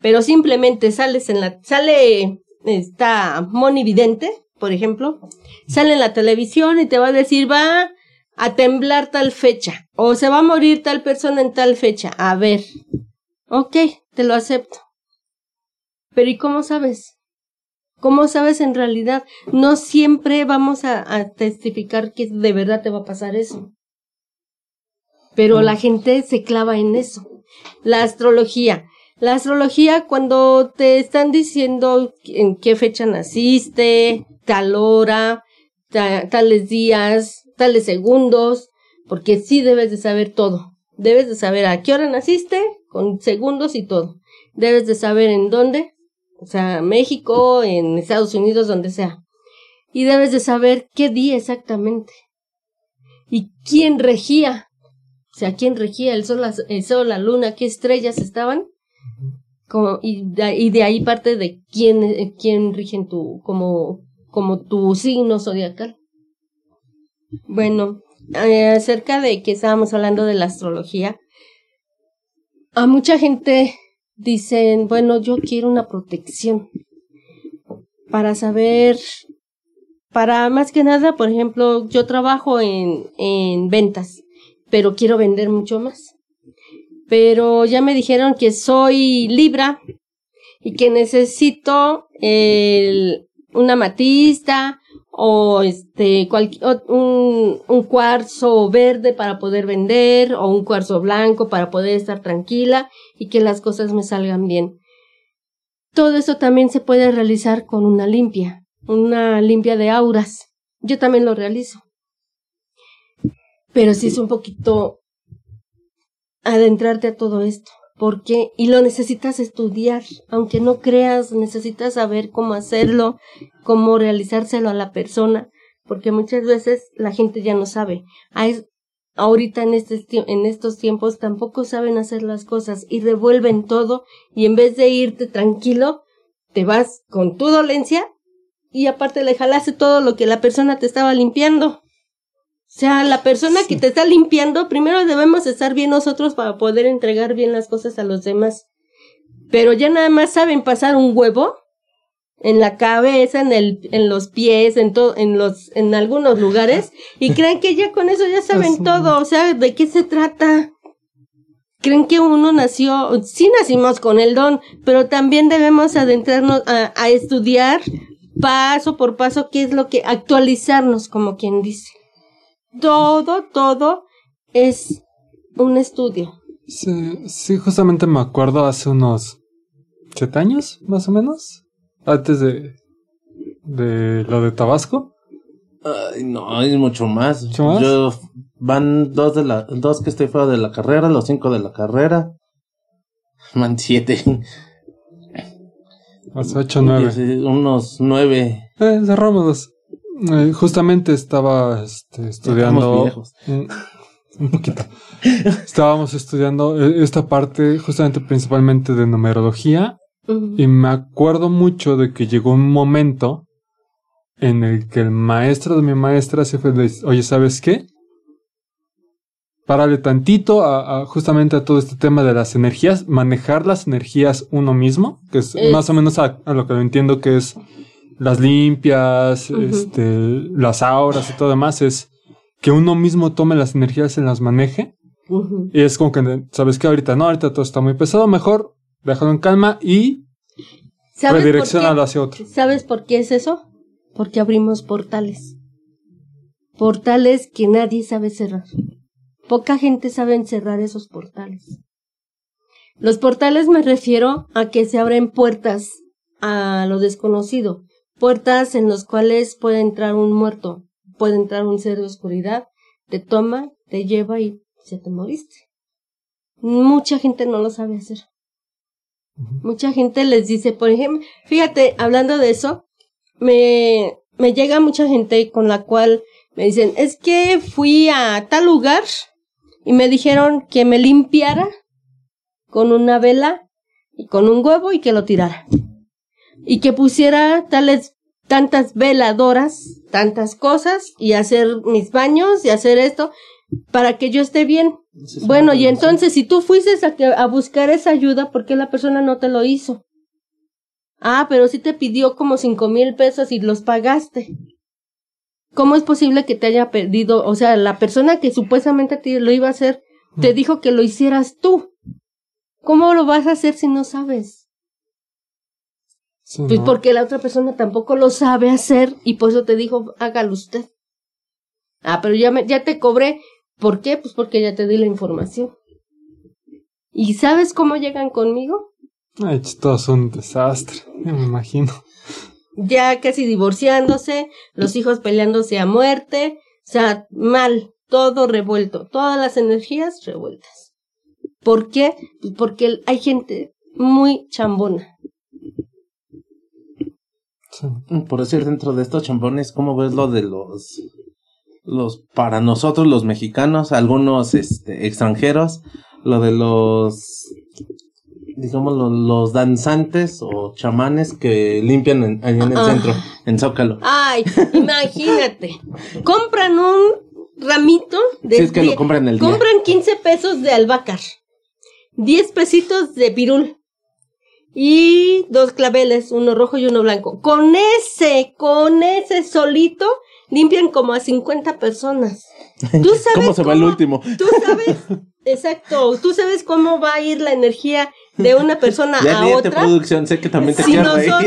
pero simplemente sales en la, sale esta Moni Vidente, por ejemplo, sale en la televisión y te va a decir, va a temblar tal fecha, o se va a morir tal persona en tal fecha. A ver, ok, te lo acepto. Pero ¿y cómo sabes? ¿Cómo sabes en realidad? No siempre vamos a, a testificar que de verdad te va a pasar eso. Pero la gente se clava en eso. La astrología. La astrología cuando te están diciendo en qué fecha naciste, tal hora, ta- tales días, tales segundos, porque sí debes de saber todo. Debes de saber a qué hora naciste, con segundos y todo. Debes de saber en dónde, o sea, México, en Estados Unidos, donde sea. Y debes de saber qué día exactamente. Y quién regía. O sea, quién regía el sol, la- el sol, la luna, qué estrellas estaban. Como, y, de, y de ahí parte de quién, quién rigen tu, como, como tu signo zodiacal. Bueno, eh, acerca de que estábamos hablando de la astrología, a mucha gente dicen, bueno, yo quiero una protección para saber, para más que nada, por ejemplo, yo trabajo en, en ventas, pero quiero vender mucho más. Pero ya me dijeron que soy Libra y que necesito el, una matista o este o un, un cuarzo verde para poder vender o un cuarzo blanco para poder estar tranquila y que las cosas me salgan bien. Todo eso también se puede realizar con una limpia, una limpia de auras. Yo también lo realizo. Pero sí es un poquito adentrarte a todo esto. ¿Por qué? Y lo necesitas estudiar. Aunque no creas, necesitas saber cómo hacerlo, cómo realizárselo a la persona. Porque muchas veces la gente ya no sabe. Hay- ahorita en, este, en estos tiempos tampoco saben hacer las cosas y revuelven todo y en vez de irte tranquilo, te vas con tu dolencia y aparte le jalaste todo lo que la persona te estaba limpiando. O sea, la persona que te está limpiando, primero debemos estar bien nosotros para poder entregar bien las cosas a los demás. Pero ya nada más saben pasar un huevo en la cabeza, en el, en los pies, en todo, en los, en algunos lugares, y creen que ya con eso ya saben todo. O sea, ¿de qué se trata? Creen que uno nació, sí nacimos con el don, pero también debemos adentrarnos a, a estudiar paso por paso qué es lo que actualizarnos, como quien dice. Todo, todo es un estudio. Sí, sí, justamente me acuerdo hace unos siete años, más o menos, antes de, de lo de Tabasco. Ay, no, es mucho más. ¿Mucho más? Yo, van dos de la, dos que estoy fuera de la carrera, los cinco de la carrera. Van siete. Hace ocho, nueve. Unos nueve. Eh, cerramos dos. Eh, justamente estaba este, estudiando. Un, un poquito. Estábamos estudiando eh, esta parte, justamente principalmente de numerología. Y me acuerdo mucho de que llegó un momento en el que el maestro de mi maestra se fue de, oye, ¿sabes qué? Párale tantito a, a justamente a todo este tema de las energías, manejar las energías uno mismo, que es, Es- más o menos a, a lo que lo entiendo que es las limpias, este, las auras y todo demás, es que uno mismo tome las energías y las maneje. Y es como que, ¿sabes qué? Ahorita no, ahorita todo está muy pesado, mejor déjalo en calma y ¿Sabes por redireccionalo hacia otro. ¿Sabes por qué es eso? Porque abrimos portales. Portales que nadie sabe cerrar. Poca gente sabe cerrar esos portales. Los portales me refiero a que se abren puertas a lo desconocido. Puertas en las cuales puede entrar un muerto, puede entrar un ser de oscuridad, te toma, te lleva y se te moriste. Mucha gente no lo sabe hacer. Mucha gente les dice, por ejemplo, fíjate, hablando de eso, me, me llega mucha gente con la cual me dicen, es que fui a tal lugar y me dijeron que me limpiara con una vela y con un huevo y que lo tirara. Y que pusiera tales, tantas veladoras, tantas cosas y hacer mis baños y hacer esto para que yo esté bien. Bueno, y entonces si tú fuiste a, que- a buscar esa ayuda, ¿por qué la persona no te lo hizo? Ah, pero sí te pidió como cinco mil pesos y los pagaste. ¿Cómo es posible que te haya perdido? O sea, la persona que supuestamente te lo iba a hacer, te dijo que lo hicieras tú. ¿Cómo lo vas a hacer si no sabes? Sí, Pues ¿no? porque la otra persona tampoco lo sabe hacer y por eso te dijo, hágalo usted. Ah, pero ya, me, ya te cobré. ¿Por qué? Pues porque ya te di la información. ¿Y sabes cómo llegan conmigo? Ay, ch, todo es un desastre, me imagino. ya casi divorciándose, los hijos peleándose a muerte, o sea, mal, todo revuelto, todas las energías revueltas. ¿Por qué? Pues porque hay gente muy chambona. Sí. Por decir, dentro de estos chambones, ¿cómo ves lo de los, los, para nosotros los mexicanos, algunos, este, extranjeros, lo de los, digamos, los, los danzantes o chamanes que limpian en, ahí en el Ah. centro, en Zócalo? Ay, imagínate. Compran un ramito de Si es que lo compran el día. compran 15 pesos de albahaca, 10 pesitos de pirul y dos claveles, uno rojo y uno blanco. Con ese, con ese solito limpian como a 50 personas. ¿Tú sabes ¿Cómo se va el último? Tú sabes, exacto, tú sabes cómo va a ir la energía de una persona Ya a otra. producción, sé que también te Si reír.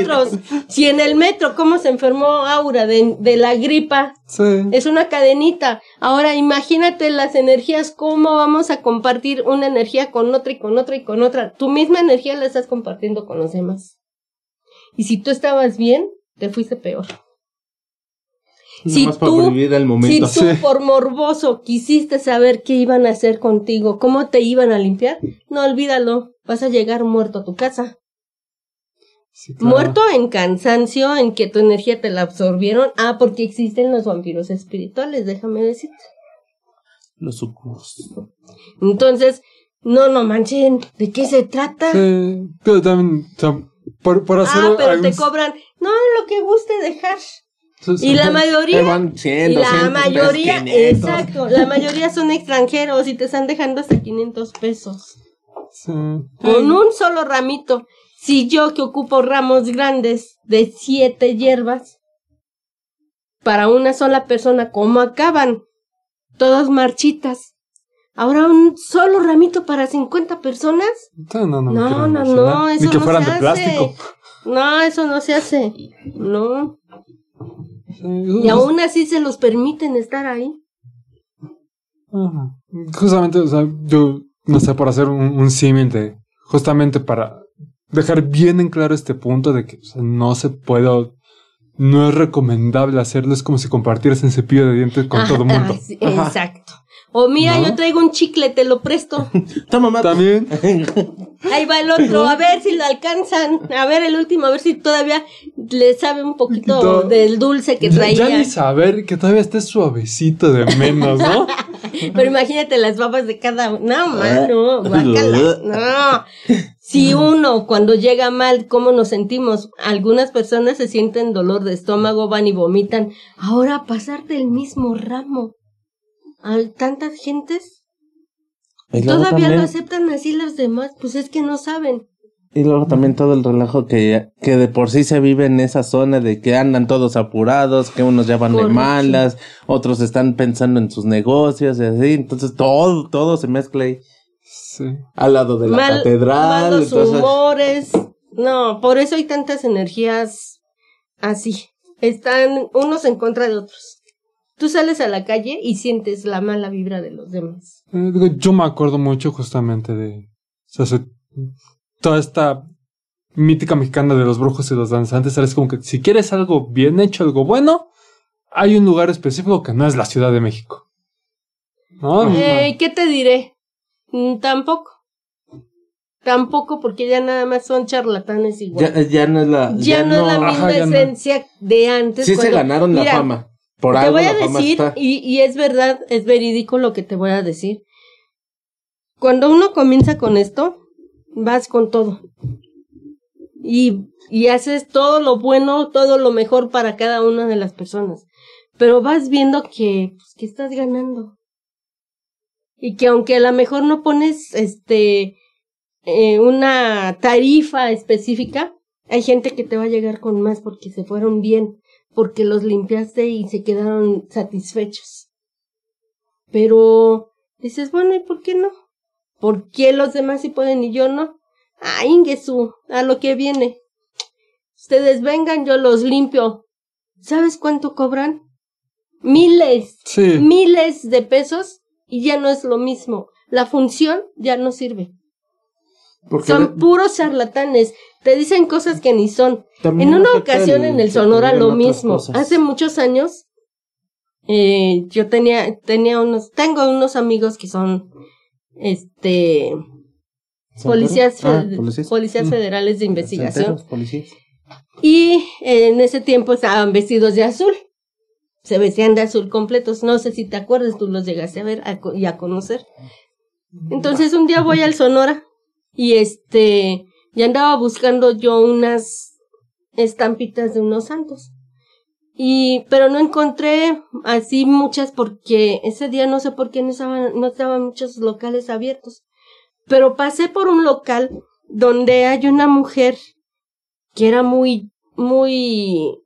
nosotros, si en el metro, cómo se enfermó Aura de, de la gripa, Sí. es una cadenita. Ahora imagínate las energías, cómo vamos a compartir una energía con otra y con otra y con otra. Tu misma energía la estás compartiendo con los demás. Y si tú estabas bien, te fuiste peor. Si Nomás tú- Si Sí. por morboso quisiste saber qué iban a hacer contigo, cómo te iban a limpiar, no olvídalo, vas a llegar muerto a tu casa. sí, claro. Muerto en cansancio, en que tu energía te la absorbieron. Ah, porque existen los vampiros espirituales, déjame decirte. Los sucubos. Entonces, no, no manchen, ¿de qué se trata? Sí, pero también, o sea, por, por hacer ah, pero te cobran, no, lo que guste dejar. Y la mayoría, van 100, y la 200, mayoría, 500. exacto, la mayoría son extranjeros y te están dejando hasta 500 pesos. Sí. Con un solo ramito. Si yo que ocupo ramos grandes de siete hierbas, para una sola persona, ¿cómo acaban? Todas marchitas. Ahora un solo ramito para 50 personas. No, no, No, no, imaginar. no, eso Ni que no fueran se de hace. plástico. No, eso no se hace. No. Y aún así se los permiten estar ahí. Ajá. Justamente, o sea, yo no sé, por hacer un, un símil justamente para dejar bien en claro este punto de que o sea, no se puede, no es recomendable hacerlo, es como si compartieras un cepillo de dientes con todo el mundo. ah, sí. Exacto. O mira, ¿No? yo traigo un chicle, te lo presto. Toma, mamá. También, Ahí va el otro, a ver si lo alcanzan. A ver el último, a ver si todavía le sabe un poquito del dulce que ya, traía. ya ni saber que todavía esté suavecito de menos, ¿no? Pero imagínate las babas de cada uno. No, mano, guácala. No. Si uno cuando llega mal, ¿cómo nos sentimos? Algunas personas se sienten dolor de estómago, van y vomitan. Ahora pasarte el mismo ramo. A tantas gentes, Y todavía también- lo aceptan así los demás, pues es que no saben. Y luego también todo el relajo que, que de por sí se vive en esa zona de que andan todos apurados, que unos ya van de malas, otros están pensando en sus negocios y así, entonces todo, todo se mezcla ahí Sí. al lado de la Mal- catedral. malos entonces, humores. No, por eso hay tantas energías así. Están unos en contra de otros. Tú sales a la calle y sientes la mala vibra de los demás. Eh, yo me acuerdo mucho justamente de o sea, se- toda esta mítica mexicana de los brujos y los danzantes. Es como que si quieres algo bien hecho, algo bueno, hay un lugar específico que no es la Ciudad de México. ¿No? Eh, ¿Qué te diré? Mm, tampoco. Tampoco porque ya nada más son charlatanes igual. ya, ya no es la. Ya, no, es la misma Ajá, ya no. esencia de antes. Sí se ganaron la Mira, fama. Por te algo voy a decir, y, y es verdad, es verídico lo que te voy a decir. Cuando uno comienza con esto, vas con todo. Y, y haces todo lo bueno, todo lo mejor para cada una de las personas. Pero vas viendo que, pues, que estás ganando. Y que aunque a lo mejor no pones, este, eh, una tarifa específica, hay gente que te va a llegar con más porque se fueron bien porque los limpiaste y se quedaron satisfechos. Pero dices, bueno, ¿y por qué no? ¿Por qué los demás sí pueden y yo no? Ah, Ingesu, a lo que viene. Ustedes vengan, yo los limpio. ¿Sabes cuánto cobran? Miles, Sí. miles de pesos y ya no es lo mismo. La función ya no sirve. Porque Son puros charlatanes. Te dicen cosas que ni son. También En una ocasión en el Sonora lo mismo. cosas. Hace muchos años eh, yo tenía tenía unos tengo unos amigos que son este policías Ah, policías. policías Mm. federales de investigación policías. y en ese tiempo estaban vestidos de azul. Se vestían de azul completos. No sé si te acuerdas, tú los llegaste a ver a y a conocer. Entonces un día voy al Sonora y este, ya andaba buscando yo unas estampitas de unos santos. Y, pero no encontré así muchas porque ese día no sé por qué no estaban, no estaban muchos locales abiertos. Pero pasé por un local donde hay una mujer que era muy, muy,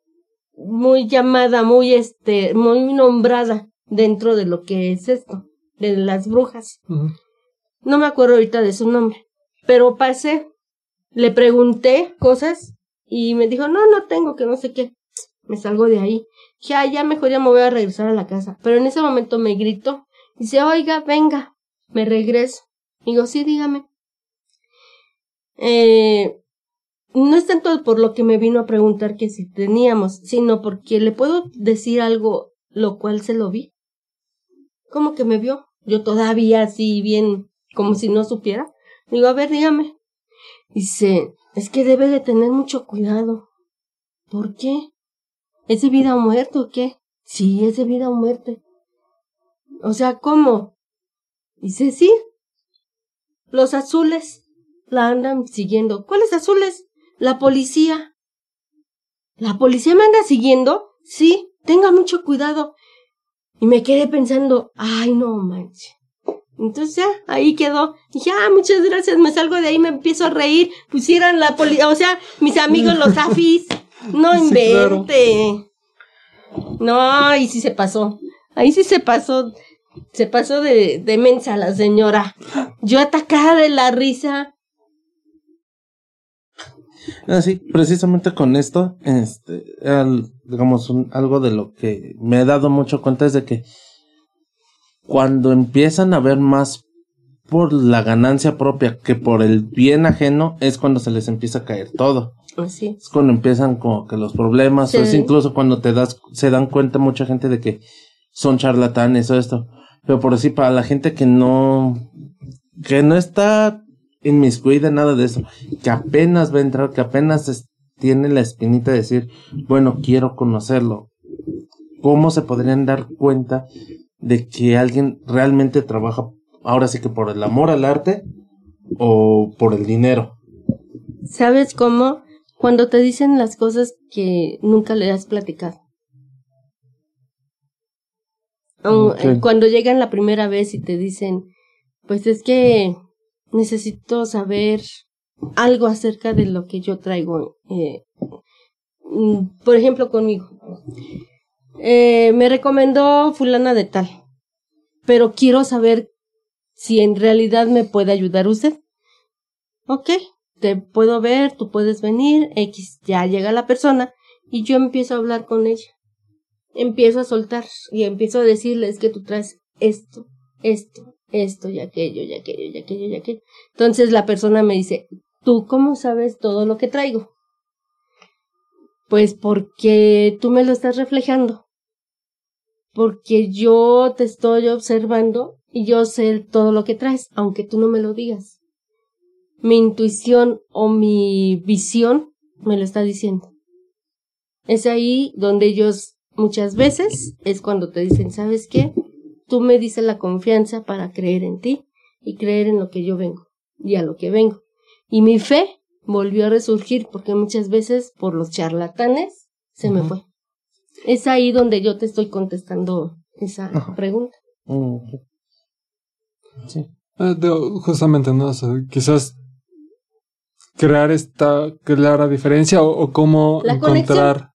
muy llamada, muy este, muy nombrada dentro de lo que es esto, de las brujas. No me acuerdo ahorita de su nombre, pero pasé, le pregunté cosas y me dijo, no, no tengo, que no sé qué. Me salgo de ahí. Ya, ya mejor ya me voy a regresar a la casa. Pero en ese momento me gritó. Dice, oiga, venga, me regreso. Digo, sí, dígame. Eh, no es tanto por lo que me vino a preguntar que si teníamos, sino porque le puedo decir algo lo cual se lo vi. ¿Cómo que me vio? Yo todavía así bien como si no supiera. Digo, a ver, dígame. Dice, es que debe de tener mucho cuidado. ¿Por qué? ¿Es de vida o muerte o qué? Sí, es de vida o muerte. O sea, ¿cómo? Dice, sí. Los azules la andan siguiendo. ¿Cuáles azules? La policía. ¿La policía me anda siguiendo? Sí, tenga mucho cuidado. Y me quedé pensando, ay, no manches. Entonces ya, ahí quedó. Dije, ah, muchas gracias, me salgo de ahí, me empiezo a reír. Pusieran la policía, o sea, mis amigos los afis. No Sí, claro. invente. No, ahí sí se pasó. Ahí sí se pasó. Se pasó de, de mensa la señora. Yo atacada de la risa. Ah, sí, precisamente con esto, este, al- digamos, un- algo de lo que me he dado mucho cuenta es de que cuando empiezan a ver más por la ganancia propia que por el bien ajeno, es cuando se les empieza a caer todo. Así. Es cuando empiezan como que los problemas, Sí. o es incluso cuando te das, se dan cuenta mucha gente de que son charlatanes o esto. Pero por así, para la gente que no, que no está inmiscuida en nada de eso, que apenas va a entrar, que apenas es- tiene la espinita de decir, bueno, quiero conocerlo. ¿Cómo se podrían dar cuenta de que alguien realmente trabaja ahora sí que por el amor al arte o por el dinero? ¿Sabes cómo? Cuando te dicen las cosas que nunca le has platicado. O, Ok. eh, Cuando llegan la primera vez y te dicen, pues es que necesito saber algo acerca de lo que yo traigo. eh, mm, por ejemplo, conmigo. Eh, me recomendó fulana de tal, pero quiero saber si en realidad me puede ayudar usted. Ok, te puedo ver, tú puedes venir, X, ya llega la persona y yo empiezo a hablar con ella. Empiezo a soltar y empiezo a decirles que tú traes esto, esto, esto y aquello y aquello y aquello y aquello. Entonces la persona me dice, ¿tú cómo sabes todo lo que traigo? Pues porque tú me lo estás reflejando. Porque yo te estoy observando y yo sé todo lo que traes, aunque tú no me lo digas mi intuición o mi visión me lo está diciendo. Es ahí donde ellos muchas veces es cuando te dicen, ¿sabes qué? Tú me dices la confianza para creer en ti y creer en lo que yo vengo y a lo que vengo. Y mi fe volvió a resurgir porque muchas veces por los charlatanes se me fue. Es ahí donde yo te estoy contestando esa Ajá. pregunta. Mm. Sí. Eh, justamente, ¿no? O sea, quizás crear esta clara diferencia o, o cómo La encontrar.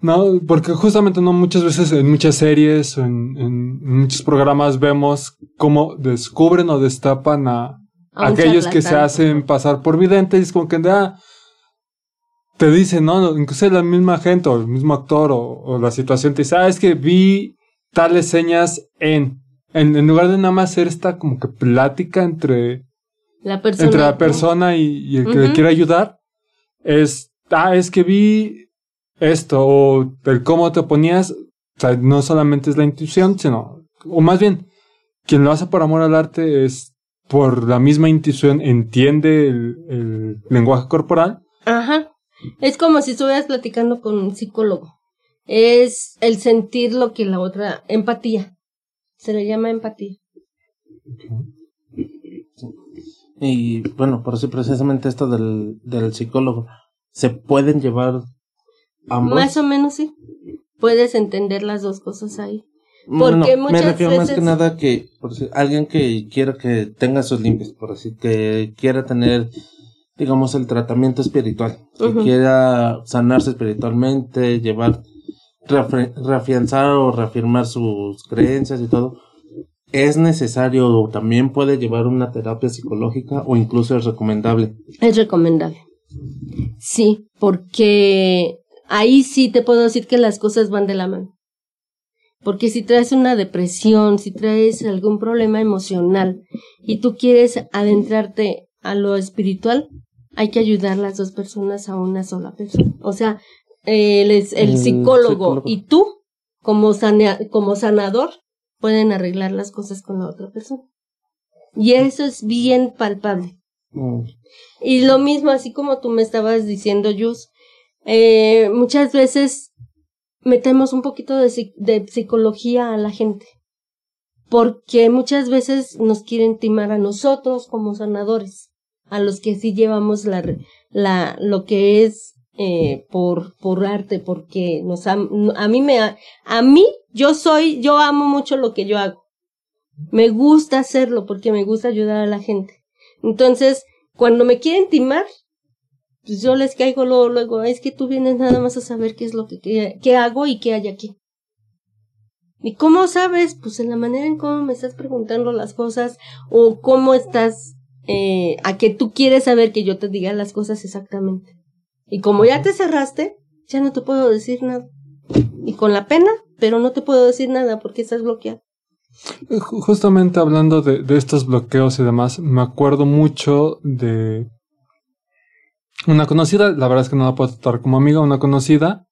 No, porque justamente no muchas veces en muchas series o en, en muchos programas vemos cómo descubren o destapan a, aquellos que se hacen pasar por videntes como que ah, te dicen, no, incluso la misma gente o el mismo actor o, o la situación te dice, ah, es que vi tales señas en, en, en lugar de nada más hacer esta como que plática entre, La persona. entre la persona y, y el que le quiere ayudar es, ah, es que vi esto, o el cómo te ponías, o sea, no solamente es la intuición, sino, o más bien, quien lo hace por amor al arte es por la misma intuición, entiende el, el lenguaje corporal. Ajá. Es como si estuvieras platicando con un psicólogo. Es el sentir lo que la otra, empatía. Se le llama empatía. Y bueno, por eso precisamente esto del, del psicólogo. ¿Se pueden llevar ambos? Más o menos sí. Puedes entender las dos cosas ahí. No, porque no, muchas me refiero más que nada que por alguien que quiera que tenga sus limpios, por decir, que quiera tener, digamos, el tratamiento espiritual, que Ujú. quiera sanarse espiritualmente, llevar, reafianzar o reafirmar sus creencias y todo, es necesario o también puede llevar una terapia psicológica o incluso es recomendable. Es recomendable. Sí, porque ahí sí te puedo decir que las cosas van de la mano. Porque si traes una depresión, si traes algún problema emocional y tú quieres adentrarte a lo espiritual, hay que ayudar las dos personas a una sola persona. O sea, el, el El psicólogo, y tú, como, como sanador, pueden arreglar las cosas con la otra persona. Y eso es bien palpable. Mm, Y lo mismo, así como tú me estabas diciendo, Yus, eh, muchas veces metemos un poquito de, de psicología a la gente. Porque muchas veces nos quieren timar a nosotros como sanadores, a los que sí llevamos la, la, lo que es eh, por, por arte, porque nos am- a mí me, a, a mí, yo soy, yo amo mucho lo que yo hago. Me gusta hacerlo porque me gusta ayudar a la gente. Entonces, cuando me quieren timar, pues yo les caigo luego, luego, es que tú vienes nada más a saber qué es lo que, hago y qué hay aquí. ¿Y cómo sabes? Pues en la manera en cómo me estás preguntando las cosas o cómo estás, eh, a que tú quieres saber que yo te diga las cosas exactamente. Y como ya te cerraste, ya no te puedo decir nada. Y con la pena, pero no te puedo decir nada porque estás bloqueado. Eh, ju- Justamente hablando de, de estos bloqueos y demás, me acuerdo mucho de una conocida, la verdad es que no la puedo tratar como amiga, una conocida.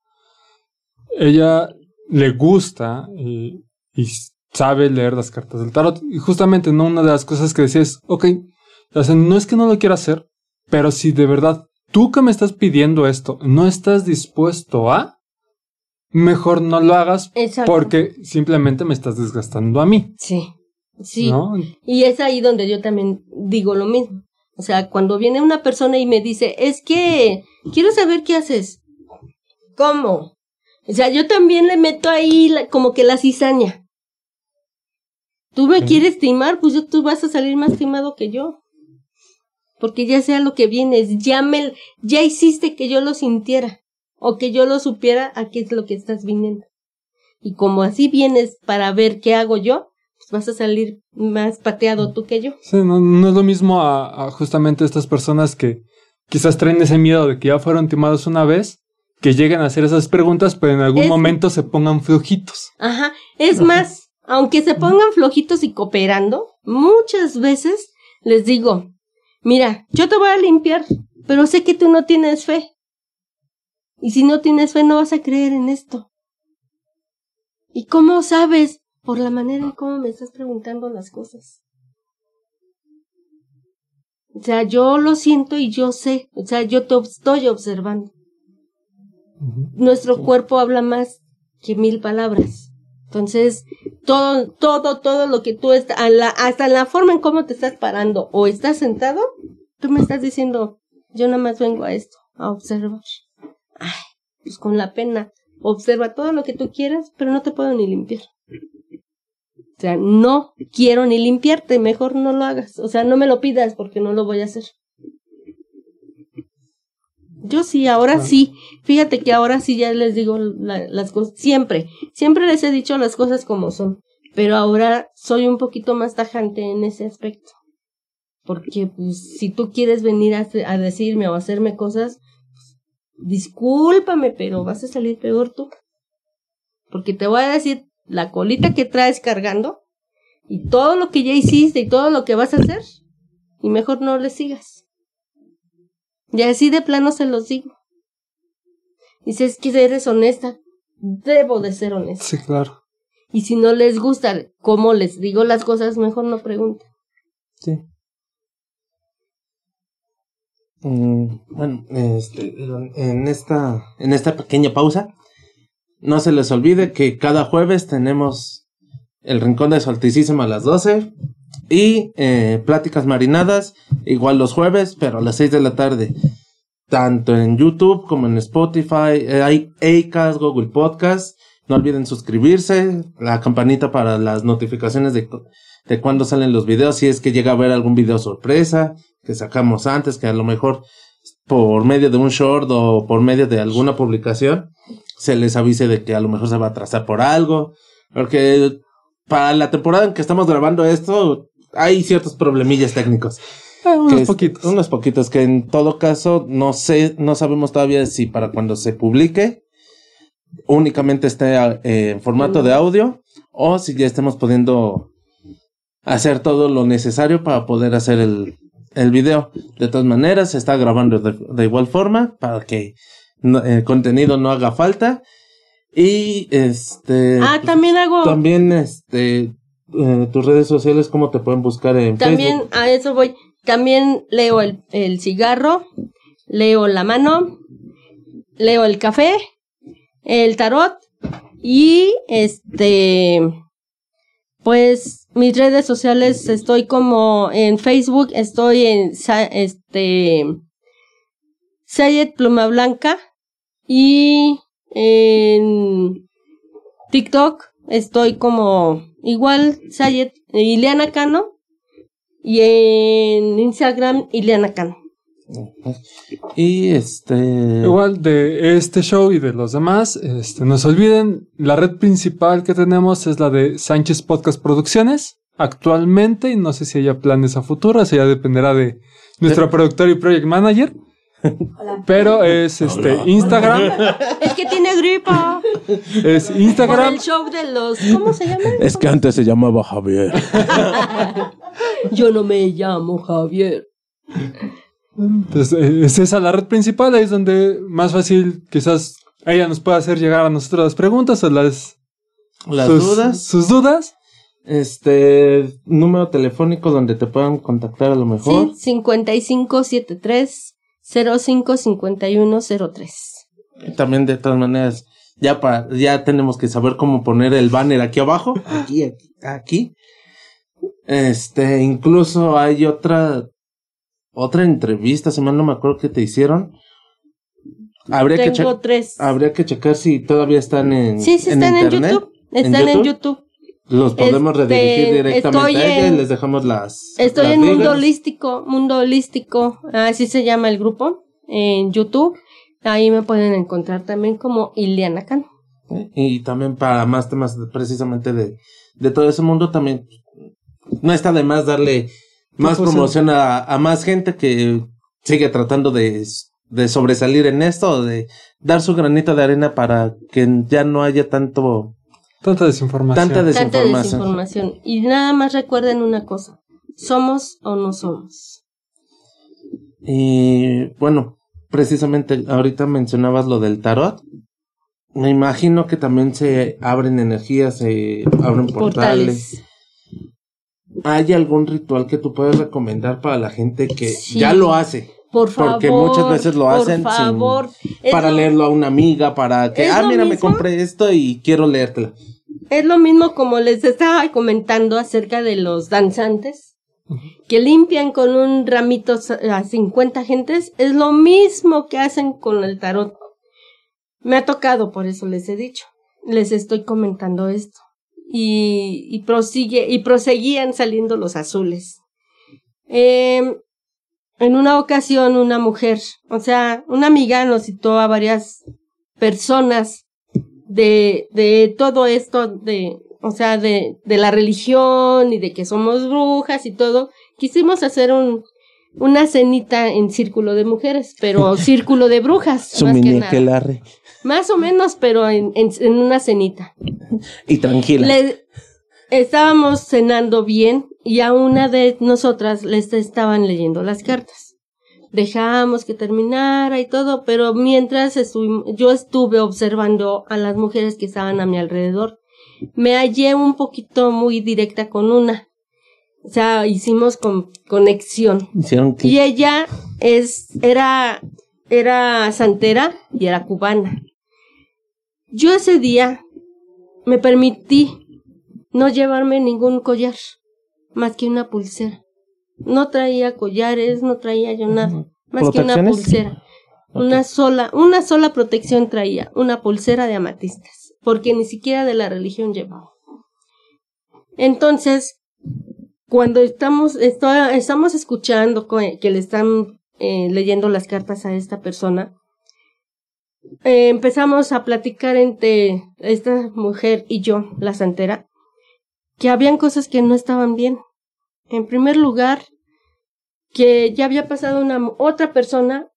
Ella le gusta y, y sabe leer las cartas del tarot. Y justamente ¿no? una de las cosas que decía es, ok, o sea, no es que no lo quiera hacer, pero si de verdad tú que me estás pidiendo esto no estás dispuesto a, mejor no lo hagas Exacto. porque simplemente me estás desgastando a mí. Sí. Sí. ¿no? Y es ahí donde yo también digo lo mismo. O sea, cuando viene una persona y me dice, es que quiero saber qué haces. ¿Cómo? O sea, yo también le meto ahí la- como que la cizaña. Tú me Sí. quieres timar, pues yo, tú vas a salir más timado que yo. Porque ya sea lo que vienes, ya me, ya hiciste que yo lo sintiera. O que yo lo supiera a qué es lo que estás viniendo. Y como así vienes para ver qué hago yo, pues vas a salir más pateado tú que yo. Sí, no, no es lo mismo a, a justamente estas personas que quizás traen ese miedo de que ya fueron timados una vez, que lleguen a hacer esas preguntas, pero en algún Es- momento se pongan flojitos. Ajá. Es más, aunque se pongan flojitos y cooperando, muchas veces les digo, mira, yo te voy a limpiar, pero sé que tú no tienes fe. Y si no tienes fe, no vas a creer en esto. ¿Y cómo sabes? Por la manera en cómo me estás preguntando las cosas. O sea, yo lo siento y yo sé. O sea, yo te estoy observando. Nuestro cuerpo habla más que mil palabras. Entonces, todo, todo, todo lo que tú estás, hasta la forma en cómo te estás parando o estás sentado, tú me estás diciendo, yo nada más vengo a esto, a observar. Ay, pues con la pena, observa todo lo que tú quieras, pero no te puedo ni limpiar. O sea, no quiero ni limpiarte, mejor no lo hagas. O sea, no me lo pidas porque no lo voy a hacer. Yo sí, ahora Ah. sí. Fíjate que ahora sí ya les digo la- las cosas. Siempre, siempre les he dicho las cosas como son. Pero ahora soy un poquito más tajante en ese aspecto. Porque, pues, si tú quieres venir a, decirme o hacerme cosas, pues, discúlpame, pero vas a salir peor tú. Porque te voy a decir, la colita que traes cargando y todo lo que ya hiciste y todo lo que vas a hacer, y mejor no les sigas. Y así de plano se los digo. Dices que eres honesta. Debo de ser honesta. Sí, claro. Y si no les gusta cómo les digo las cosas, mejor no pregunten. Sí. Mm, bueno, este, en esta, en esta pequeña pausa, no se les olvide que cada jueves tenemos el Rincón de Solticísimo a las 12 y eh, Pláticas Marinadas, igual los jueves, pero a las 6 de la tarde. Tanto en YouTube como en Spotify, eh, hay Google Podcast. No olviden suscribirse, la campanita para las notificaciones de, de cuando salen los videos, si es que llega a haber algún video sorpresa que sacamos antes, que a lo mejor por medio de un short o por medio de alguna publicación se les avise de que a lo mejor se va a atrasar por algo, porque para la temporada en que estamos grabando esto hay ciertos problemillas técnicos. Eh, unos poquitos. Unos poquitos que en todo caso no sé, no sabemos todavía si para cuando se publique únicamente esté eh, en formato de audio o si ya estemos pudiendo hacer todo lo necesario para poder hacer el, el video. De todas maneras, se está grabando de, de igual forma para que no- el contenido no haga falta. Y este. Ah, también hago, También, este. eh, tus redes sociales, ¿cómo te pueden buscar en también Facebook? a eso voy. También leo el, el cigarro, leo la mano, leo el café, el tarot y este, pues mis redes sociales estoy como en Facebook, estoy en este Sayed Pluma Blanca y en TikTok estoy como igual Sayed Ileana Cano y en Instagram Ileana Cano. Y este. Igual de este show y de los demás, este, no se olviden, la red principal que tenemos es la de Sánchez Podcast Producciones. Actualmente, y no sé si haya planes a futuro, eso ya dependerá de nuestro productor y project manager. Pero es este Instagram, Es que tiene gripa. es Por Instagram, el show de los. ¿Cómo se llama? Es que antes se llamaba Javier. Yo no me llamo Javier. Entonces, eh, es esa la red principal, ahí es donde más fácil quizás ella nos pueda hacer llegar a nosotros las preguntas o las Las sus, dudas. sus dudas. Este. Número telefónico donde te puedan contactar a lo mejor. Sí, 5573 055103. También de todas maneras. Ya, pa- ya tenemos que saber cómo poner el banner aquí abajo. Aquí, aquí, aquí. Este, incluso hay otra. Otra entrevista, si mal no me acuerdo que te hicieron. Habría que, tres. habría que checar si todavía están en. Sí, sí, están en, internet. YouTube. Están en YouTube? YouTube. Los podemos Este, redirigir directamente estoy a ella y les dejamos las. Estoy las en Mundo. Holístico, Mundo Holístico, así se llama el grupo, en YouTube. Ahí me pueden encontrar también como Ileana Cano. Y también para más temas precisamente de, de todo ese mundo, también no está de más darle más promoción a, a más gente que sigue tratando de, de sobresalir en esto, de dar su granito de arena para que ya no haya tanto Tanta desinformación. tanta Tanta desinformación. desinformación. Y nada más recuerden una cosa, somos o no somos. Y bueno, precisamente ahorita mencionabas lo del tarot. Me imagino que también se abren energías, se abren portales. Portales. ¿Hay algún ritual que tú puedes recomendar para la gente que Sí. ya lo hace? Por favor. Porque muchas veces lo hacen Por sin- favor. Para lo- leerlo a una amiga, para que, ¿Es ah, mira, me compré esto y quiero leértela. Es lo mismo como les estaba comentando acerca de los danzantes que limpian con un ramito a 50 gentes. Es lo mismo que hacen con el tarot. Me ha tocado, por eso les he dicho. Les estoy comentando esto. Y, y prosigue, y proseguían saliendo los azules. Em, en una ocasión, una mujer, o sea, una amiga nos citó a varias personas de, de todo esto, de, o sea, de, de la religión y de que somos brujas y todo, quisimos hacer un, una cenita en círculo de mujeres, pero círculo de brujas, más que nada. Más o menos, pero en, en, en una cenita. Y tranquila. Le- estábamos cenando bien y a una de nosotras les estaban leyendo las cartas. Dejamos que terminara y todo, pero mientras yo estuve observando a las mujeres que estaban a mi alrededor, me hallé un poquito muy directa con una. O sea, hicimos con, conexión. Y ella es, era, era santera y era cubana. Yo ese día me permití no llevarme ningún collar, más que una pulsera. No traía collares, no traía yo nada, más que una pulsera. Una sola, una sola protección traía, una pulsera de amatistas, porque ni siquiera de la religión llevaba. Entonces, cuando estamos, estamos escuchando que le están eh, leyendo las cartas a esta persona, eh, empezamos a platicar entre esta mujer y yo, la santera, que habían cosas que no estaban bien. En primer lugar, que ya había pasado una otra persona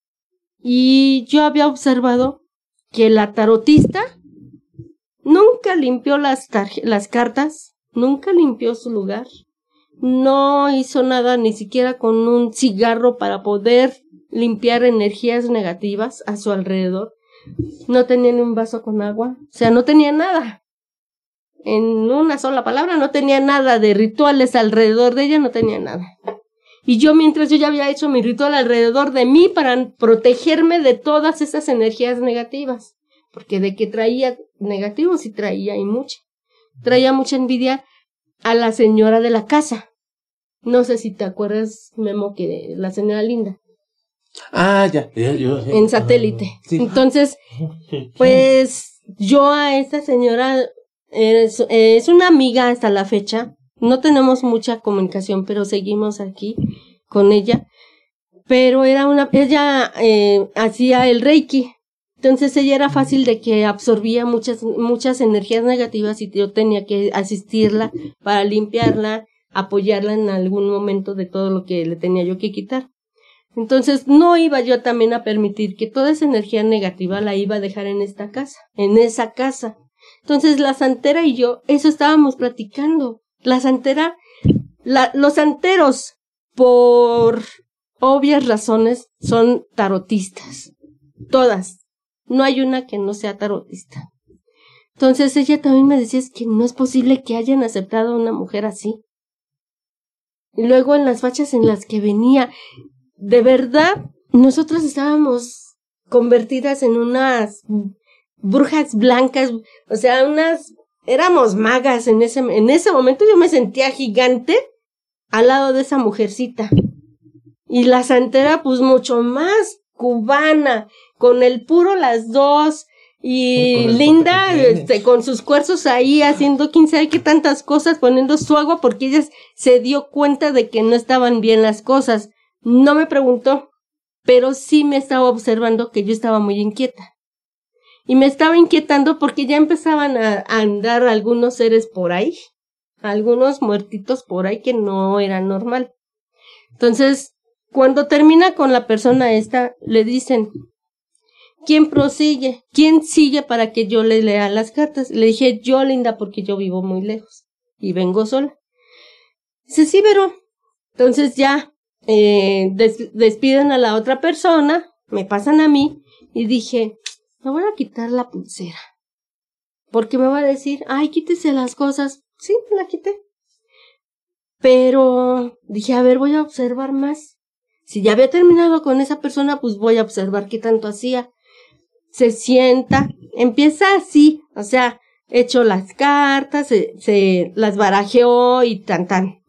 y yo había observado que la tarotista nunca limpió las, las cartas, nunca limpió su lugar, no hizo nada ni siquiera con un cigarro para poder limpiar energías negativas a su alrededor. No tenía ni un vaso con agua, o sea, no tenía nada en una sola palabra, no tenía nada de rituales alrededor de ella, no tenía nada. Y yo mientras yo ya había hecho mi ritual alrededor de mí para protegerme de todas esas energías negativas, porque de que traía negativos sí traía y mucha. Traía mucha envidia a la señora de la casa. No sé si te acuerdas, Memo, que la señora Linda. Ah, ya, En satélite. Entonces, pues yo a esta señora es, es una amiga hasta la fecha. No tenemos mucha comunicación, pero seguimos aquí con ella. Pero era una, ella eh, hacía el reiki. Entonces ella era fácil de que absorbía muchas, muchas energías negativas y yo tenía que asistirla para limpiarla, apoyarla en algún momento de todo lo que le tenía yo que quitar. Entonces no iba yo también a permitir que toda esa energía negativa la iba a dejar en esta casa, en esa casa. Entonces la santera y yo, eso estábamos platicando. La santera, los santeros, por obvias razones, son tarotistas. Todas. No hay una que no sea tarotista. Entonces ella también me decía es que no es posible que hayan aceptado a una mujer así. Y luego en las fachas en las que venía, de verdad, nosotros estábamos convertidas en unas brujas blancas, o sea, unas, éramos magas en ese, en ese momento yo me sentía gigante al lado de esa mujercita. Y la santera, pues mucho más cubana, con el puro las dos, y Linda, este, con sus cuerzos ahí haciendo quién sabe qué tantas cosas, poniendo su agua porque ella se dio cuenta de que no estaban bien las cosas. No me preguntó, pero sí me estaba observando que yo estaba muy inquieta y me estaba inquietando porque ya empezaban a, andar algunos seres por ahí, algunos muertitos por ahí que no era normal. Entonces, cuando termina con la persona esta, le dicen, ¿quién prosigue? ¿Quién sigue para que yo le lea las cartas? Le dije, yo, Linda, porque yo vivo muy lejos y vengo sola. Dice, sí, pero. Entonces ya eh, despiden a la otra persona, me pasan a mí y dije, me voy a quitar la pulsera. Porque me va a decir, ay, quítese las cosas. Sí, la quité. Pero dije, a ver, voy a observar más. Si ya había terminado con esa persona, pues voy a observar qué tanto hacía. Se sienta, empieza así, o sea, echó las cartas, se, se las barajeó y tan tan.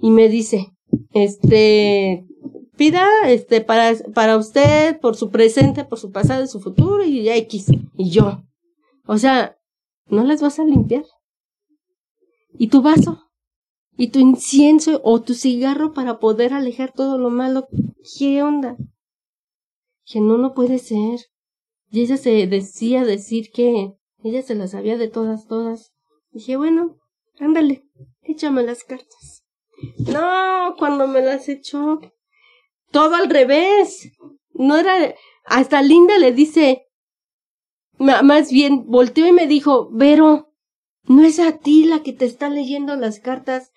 Y me dice, este, pida este para, para usted, por su presente, por su pasado y su futuro y ya X. Y yo. O sea, ¿no las vas a limpiar? ¿Y tu vaso? ¿Y tu incienso o tu cigarro para poder alejar todo lo malo? ¿Qué onda? Que no, no puede ser. Y ella se decía decir que ella se las sabía de todas, todas. Dije, bueno, ándale, échame las cartas. No, cuando me las echó, todo al revés. No era, hasta Linda le dice, más bien volteó y me dijo, Vero, no es a ti la que te está leyendo las cartas,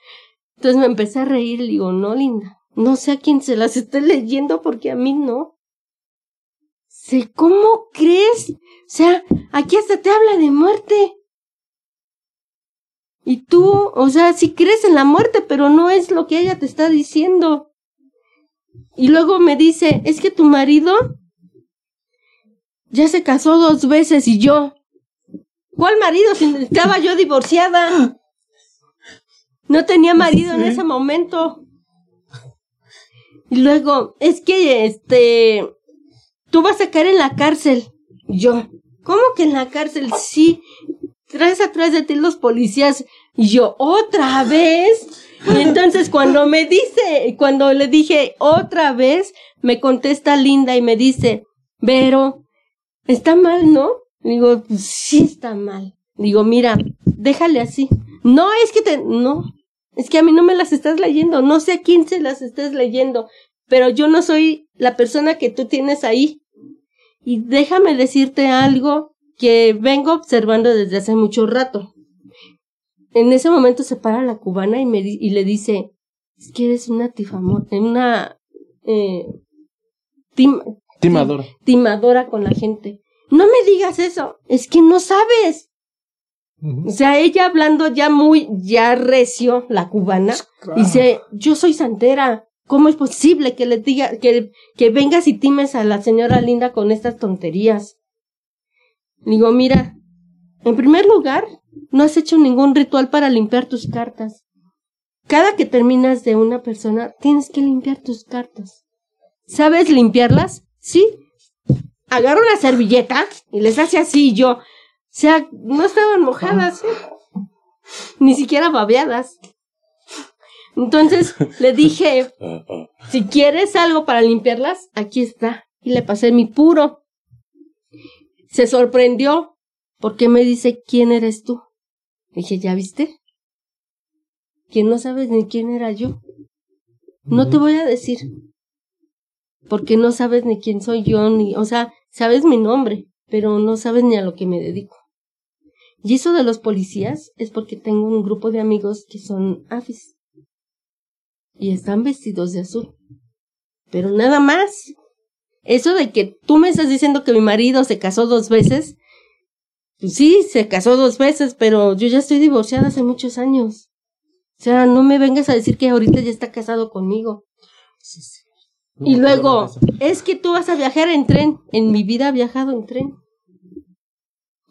Entonces me empecé a reír y digo, no, linda, no sé a quién se las esté leyendo porque a mí no. Sé, ¿cómo crees? O sea, aquí hasta te habla de muerte. Y tú, o sea, sí crees en la muerte, pero no es lo que ella te está diciendo. Y luego me dice, es que tu marido ya se casó dos veces y yo. ¿Cuál marido? Si estaba yo divorciada. No tenía marido en ese momento. Y luego, es que este, tú vas a caer en la cárcel. Y yo, ¿cómo que en la cárcel? Sí, traes atrás de ti los policías. Y yo, ¿otra vez? Y entonces cuando me dice, cuando le dije otra vez, me contesta Linda y me dice, Vero, está mal, ¿no? Digo, pues sí está mal. Digo, mira, déjale así. No, es que te, no, es que a mí no me las estás leyendo, no sé a quién se las estás leyendo, pero yo no soy la persona que tú tienes ahí. Y déjame decirte algo que vengo observando desde hace mucho rato. En ese momento se para la cubana y, me y le dice, es que eres una tifamor, una eh, timadora. timadora con la gente. No me digas eso, es que no sabes. O sea, ella hablando ya muy, ya recio, la cubana, dice, yo soy santera, ¿cómo es posible que le diga, que, que vengas y times a la señora Linda con estas tonterías? Digo, mira, en primer lugar, no has hecho ningún ritual para limpiar tus cartas. Cada que terminas de una persona, tienes que limpiar tus cartas. ¿Sabes limpiarlas? Sí. Agarra una servilleta y les hace así yo. O sea, no estaban mojadas, ¿eh? ni siquiera babeadas. Entonces le dije, si quieres algo para limpiarlas, aquí está. Y le pasé mi puro. Se sorprendió porque me dice, ¿quién eres tú? Dije, ¿ya viste? Que no sabes ni quién era yo. No te voy a decir. Porque no sabes ni quién soy yo, ni, o sea, sabes mi nombre, pero no sabes ni a lo que me dedico. Y eso de los policías es porque tengo un grupo de amigos que son afis. Y están vestidos de azul. Pero nada más. Eso de que tú me estás diciendo que mi marido se casó dos veces, sí, se casó dos veces, pero yo ya estoy divorciada hace muchos años. O sea, no me vengas a decir que ahorita ya está casado conmigo. Sí, sí. y luego, es que tú vas a viajar en tren. En mi vida he viajado en tren.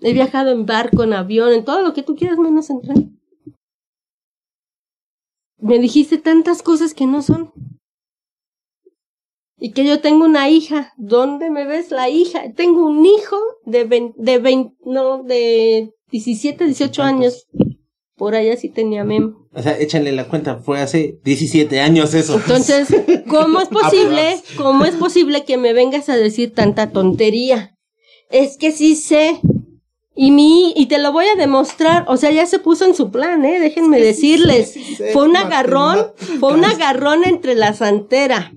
He viajado en barco, en avión, en todo lo que tú quieras menos en tren. Me dijiste tantas cosas que no son y que yo tengo una hija. ¿Dónde me ves la hija? Tengo un hijo de 20, de no, de 17, 18 años. Por allá sí tenía memo. O sea, échale la cuenta, fue hace 17 años eso. Entonces, ¿cómo es posible, cómo es posible que me vengas a decir tanta tontería? Es que sí sé. Y mi, y te lo voy a demostrar, o sea, ya se puso en su plan, eh, déjenme decirles. fue un agarrón, fue un agarrón entre la santera,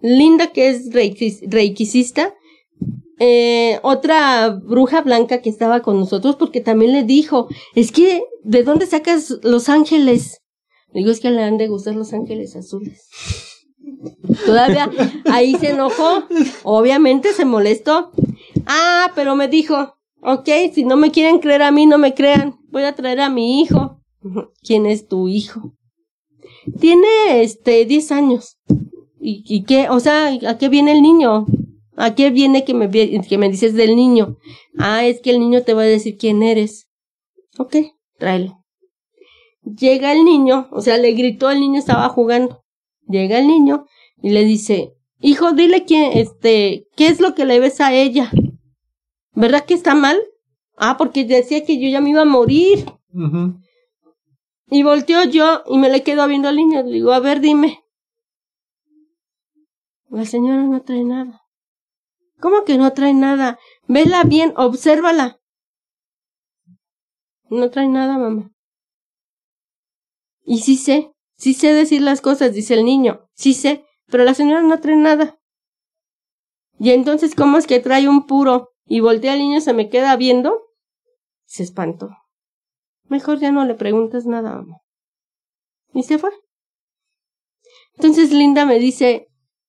Linda, que es reikisista, eh, otra bruja blanca que estaba con nosotros, porque también le dijo, es que, ¿de dónde sacas los ángeles? Le digo, es que le han de gustar los ángeles azules. Todavía ahí se enojó, obviamente se molestó. Ah, pero me dijo, ok, si no me quieren creer a mí, no me crean, voy a traer a mi hijo. ¿Quién es tu hijo? Tiene, este, 10 años. ¿Y, ¿Y qué? O sea, ¿a qué viene el niño? ¿A qué viene que me, que me dices del niño? Ah, es que el niño te va a decir quién eres. Ok, tráelo. Llega el niño, o sea, le gritó, el niño estaba jugando. Llega el niño y le dice, hijo, dile quién, este, ¿qué es lo que le ves a ella? ¿Verdad que está mal? Ah, porque decía que yo ya me iba a morir. Y volteó yo y me le quedo viendo al niño. Le digo, a ver, dime, la señora no trae nada. ¿Cómo que no trae nada? Vela bien, obsérvala. No trae nada, mamá. Y sí sé, sí sé decir las cosas, dice el niño. Sí sé, pero la señora no trae nada. Y entonces, ¿cómo es que trae un puro? Y voltea al niño, se me queda viendo. Se espantó. Mejor ya no le preguntas nada, mamá. Y se fue. Entonces Linda me dice,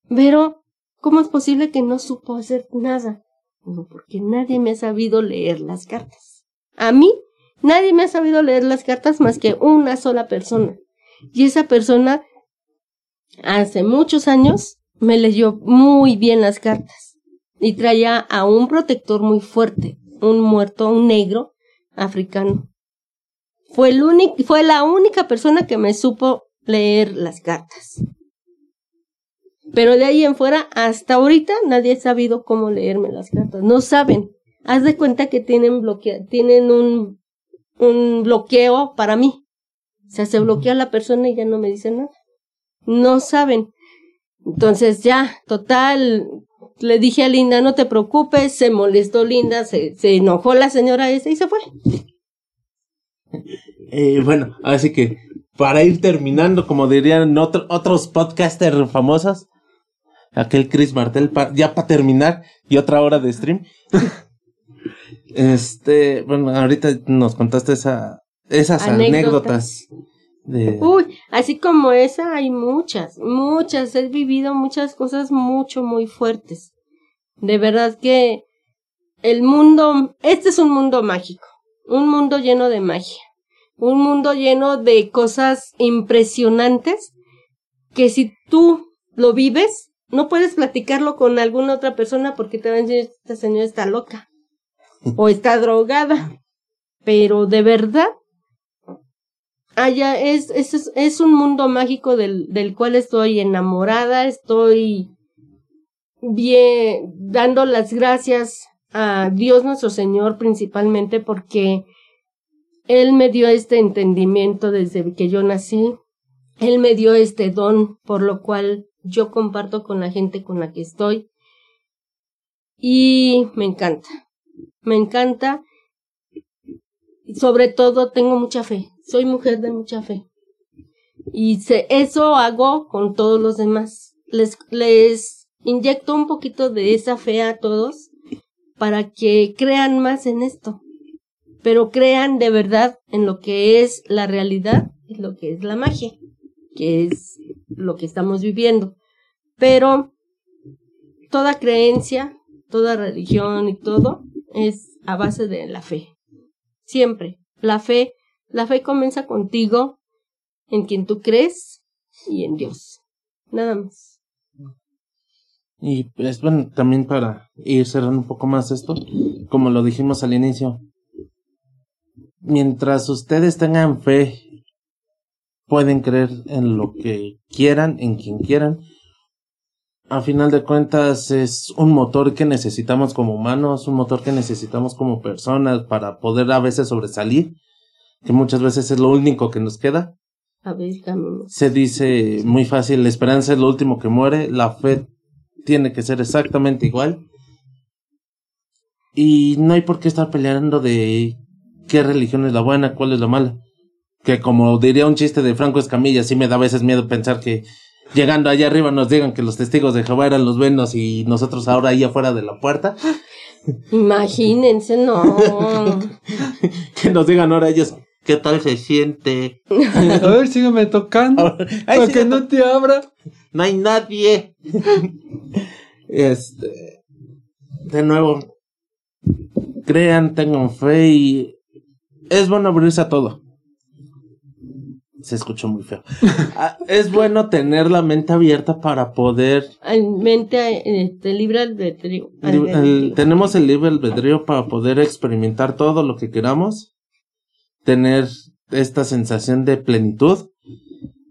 Vero, ¿cómo es posible que no supo hacer nada? Porque nadie me ha sabido leer las cartas. A mí, nadie me ha sabido leer las cartas más que una sola persona. Y esa persona, hace muchos años, me leyó muy bien las cartas. Y traía a un protector muy fuerte, un muerto, un negro africano. Fue la única persona que me supo leer las cartas. Pero de ahí en fuera, hasta ahorita, nadie ha sabido cómo leerme las cartas. No saben. Haz de cuenta que tienen bloqueo, tienen un, un bloqueo para mí. O sea, se bloquea la persona y ya no me dicen nada. No saben. Entonces ya, total, le dije a Linda, no te preocupes, se molestó Linda, se, se enojó la señora esa y se fue. Eh, bueno, así que para ir terminando, como dirían otros podcasters famosos, aquel Chris Martel, ya para terminar y otra hora de stream. este, bueno, ahorita nos contaste esa, esas anécdotas. de... Uy, así como esa hay muchas, muchas. He vivido muchas cosas mucho, muy fuertes. De verdad que el mundo, este es un mundo mágico, un mundo lleno de magia, un mundo lleno de cosas impresionantes que si tú lo vives, no puedes platicarlo con alguna otra persona porque te van a decir, esta señora está loca o está drogada. Pero de verdad, allá es, es, es un mundo mágico del, del cual estoy enamorada, estoy bien dando las gracias a Dios nuestro Señor principalmente porque Él me dio este entendimiento desde que yo nací, Él me dio este don por lo cual yo comparto con la gente con la que estoy y me encanta, me encanta. Y sobre todo tengo mucha fe, soy mujer de mucha fe. Y eso hago con todos los demás. Les, les inyecto un poquito de esa fe a todos para que crean más en esto. Pero crean de verdad en lo que es la realidad y lo que es la magia, que es lo que estamos viviendo. Pero toda creencia, toda religión y todo es a base de la fe. Siempre. La fe, la fe comienza contigo, en quien tú crees y en Dios. Nada más. Y pues también para ir cerrando un poco más esto, como lo dijimos al inicio, mientras ustedes tengan fe pueden creer en lo que quieran, en quien quieran. A final de cuentas es un motor que necesitamos como humanos, un motor que necesitamos como personas para poder a veces sobresalir, que muchas veces es lo único que nos queda. A ver, Se dice muy fácil, la esperanza es lo último que muere, la fe tiene que ser exactamente igual. Y no hay por qué estar peleando de qué religión es la buena, cuál es la mala que como diría un chiste de Franco Escamilla, sí me da a veces miedo pensar que llegando allá arriba nos digan que los testigos de Jehová eran los buenos y nosotros ahora ahí afuera de la puerta. Imagínense, no. que nos digan ahora ellos, ¿qué tal se siente? a ver, sígueme tocando. para que no te abra. No hay nadie. este. De nuevo, crean, tengan fe y es bueno abrirse a todo se escuchó muy feo. Ah, es bueno tener la mente abierta para poder. Mente este, libre albedrío. tenemos el libre albedrío para poder experimentar todo lo que queramos, tener esta sensación de plenitud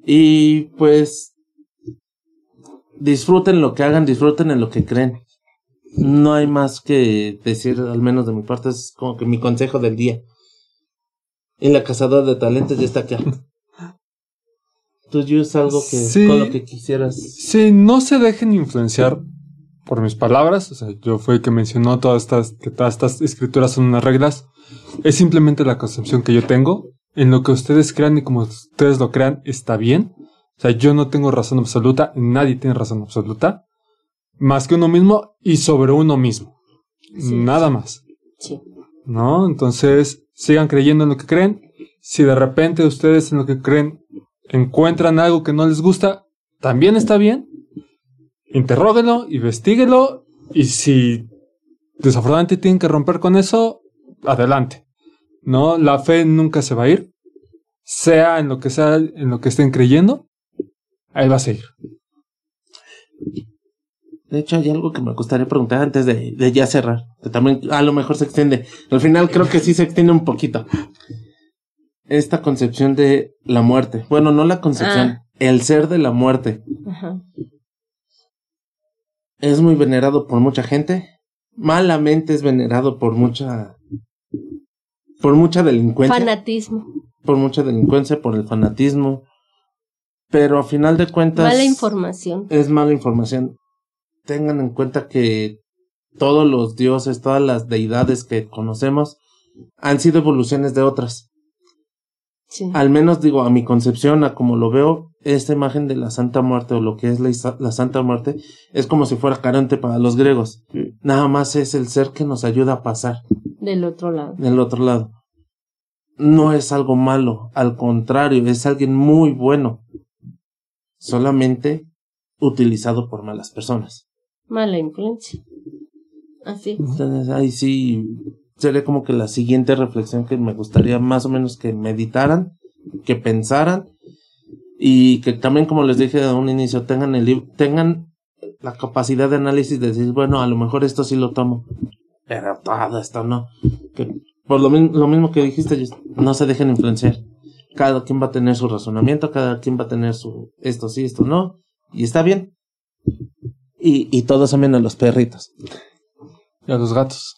y pues disfruten lo que hagan, disfruten en lo que creen. No hay más que decir, al menos de mi parte, es como que mi consejo del día. En la cazadora de talentos ya está acá. Tú es algo que con lo que quisieras. Sí, no se dejen influenciar por mis palabras. O sea, yo fui el que mencionó todas estas, que todas estas escrituras son unas reglas. Es simplemente la concepción que yo tengo. En lo que ustedes crean y como ustedes lo crean, está bien. O sea, yo no tengo razón absoluta, nadie tiene razón absoluta. Más que uno mismo y sobre uno mismo. Nada más. Sí. ¿No? Entonces, sigan creyendo en lo que creen. Si de repente ustedes en lo que creen encuentran algo que no les gusta, también está bien. Interróguelo, investiguelo y si desafortunadamente tienen que romper con eso, adelante. No, la fe nunca se va a ir. Sea en lo que sea, en lo que estén creyendo, ahí va a seguir. De hecho, hay algo que me gustaría preguntar antes de, de ya cerrar. Que también a lo mejor se extiende. Al final creo que sí se extiende un poquito. Esta concepción de la muerte. Bueno, no la concepción. Ah. El ser de la muerte. Ajá. Es muy venerado por mucha gente. Malamente es venerado por mucha. Por mucha delincuencia. Fanatismo. por mucha delincuencia, por el fanatismo. Pero a final de cuentas. Mala información. es mala información. Tengan en cuenta que todos los dioses, todas las deidades que conocemos han sido evoluciones de otras. Sí. Al menos digo, a mi concepción, a como lo veo, esta imagen de la Santa Muerte o lo que es la, la Santa Muerte es como si fuera Caronte para los griegos. Nada más es el ser que nos ayuda a pasar Del otro lado. del otro lado. No es algo malo, al contrario, es alguien muy bueno. Solamente utilizado por malas personas. Mala influencia. Así. Entonces, ahí sí sería como que la siguiente reflexión que me gustaría más o menos que meditaran, que pensaran y que también como les dije a un inicio tengan el tengan la capacidad de análisis de decir, bueno, a lo mejor esto sí lo tomo, pero todo esto no. Que por lo, lo mismo que dijiste, no se dejen influenciar. Cada quien va a tener su razonamiento, cada quien va a tener su esto sí, esto no, y está bien. Y, y todos amen a los perritos. Y a los gatos.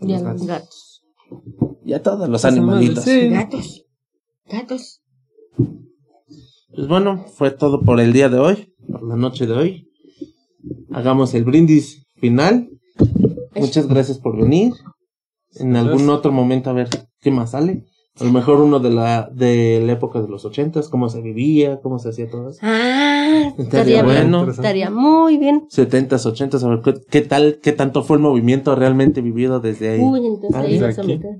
Y a Los los gatos. Y a todos los Los animalitos. sí. Gatos. Gatos. Pues bueno, fue todo por el día de hoy, por la noche de hoy. Hagamos el brindis final. Muchas gracias por venir. En algún Gracias. otro momento a ver qué más sale. A lo mejor uno de la de la época de los ochentas, cómo se vivía, cómo se hacía todo eso. Ah, Estaría estaría bueno. bien. Estaría muy bien. Setentas, ochentas, a ver qué, qué tal, qué tanto fue el movimiento realmente vivido desde ahí. Uy, entonces Ah, ahí aquí. meter.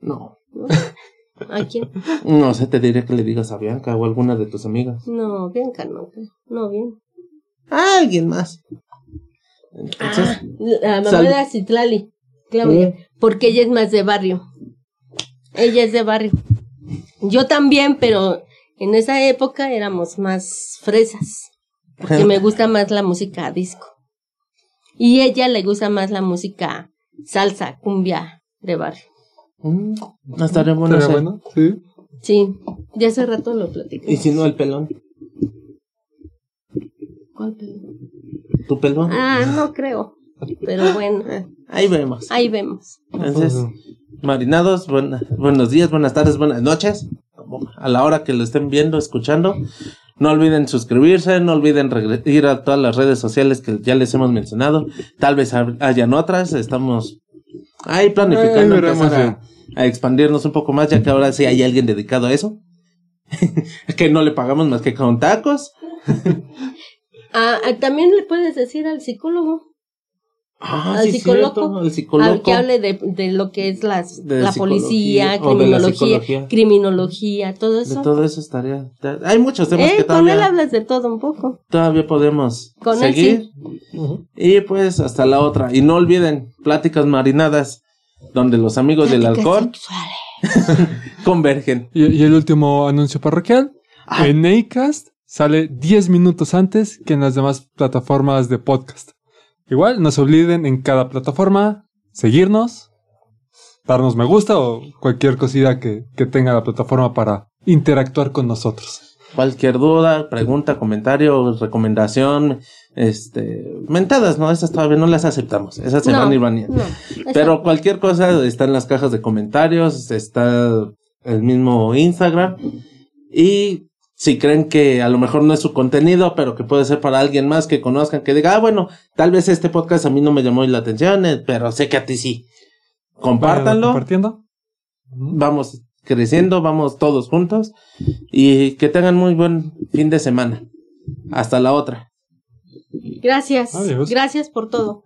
No, ¿no? ¿A quién? no sé, te diría que le digas a Bianca o a alguna de tus amigas. No, Bianca no. No, bien. A alguien más. Entonces, Ah, la mamá de Citlali, Claudia, porque ella es más de barrio. Ella es de barrio. Yo también, pero en esa época éramos más fresas. Porque me gusta más la música disco. Y ella le gusta más la música salsa, cumbia de barrio. mm, no estaría bueno. ¿Estaría bueno? Sí. Sí, ya hace rato lo platicé. Y si no, el pelón. ¿Cuál pedo? ¿Tu pelón? Ah, no creo. Pero bueno, ahí vemos. ahí vemos. Entonces, marinados, buena- buenos días, buenas tardes, buenas noches. A la hora que lo estén viendo, escuchando. No olviden suscribirse, no olviden ir a todas las redes sociales que ya les hemos mencionado. Tal vez hayan otras. Estamos ahí planificando veremos, empezar a, a expandirnos un poco más, ya que ahora sí hay alguien dedicado a eso. que no le pagamos más que con tacos. Ah, ah, también le puedes decir al psicólogo. Ah, Al sí, psicólogo. cierto, al psicólogo. al que hable de, de lo que es las, De la policía, de la criminología, criminología, todo De eso. todo eso estaría. Hay muchos temas eh, que con él hablas de todo un poco. todavía podemos Con él seguir. Y pues hasta la otra. Y no olviden, pláticas marinadas, donde los amigos del alcohol convergen. Y, y el último anuncio parroquial. Ah. En Acast sale 10 minutos antes que en las demás plataformas de podcast. Igual, no se olviden en cada plataforma seguirnos, darnos me gusta o cualquier cosita que, que tenga la plataforma para interactuar con nosotros. Cualquier duda, pregunta, comentario, recomendación, este, mentadas, ¿no? Esas todavía no las aceptamos. Esas se No, van y van. no, Pero cualquier cosa está en las cajas de comentarios, está el mismo Instagram. Y si creen que a lo mejor no es su contenido, pero que puede ser para alguien más que conozcan, que diga, ah, bueno, tal vez este podcast a mí no me llamó la atención, eh, pero sé que a ti sí. Compártanlo, Compartiendo. vamos creciendo, vamos todos juntos y que tengan muy buen fin de semana. Hasta la otra. Gracias. Adiós. Gracias por todo.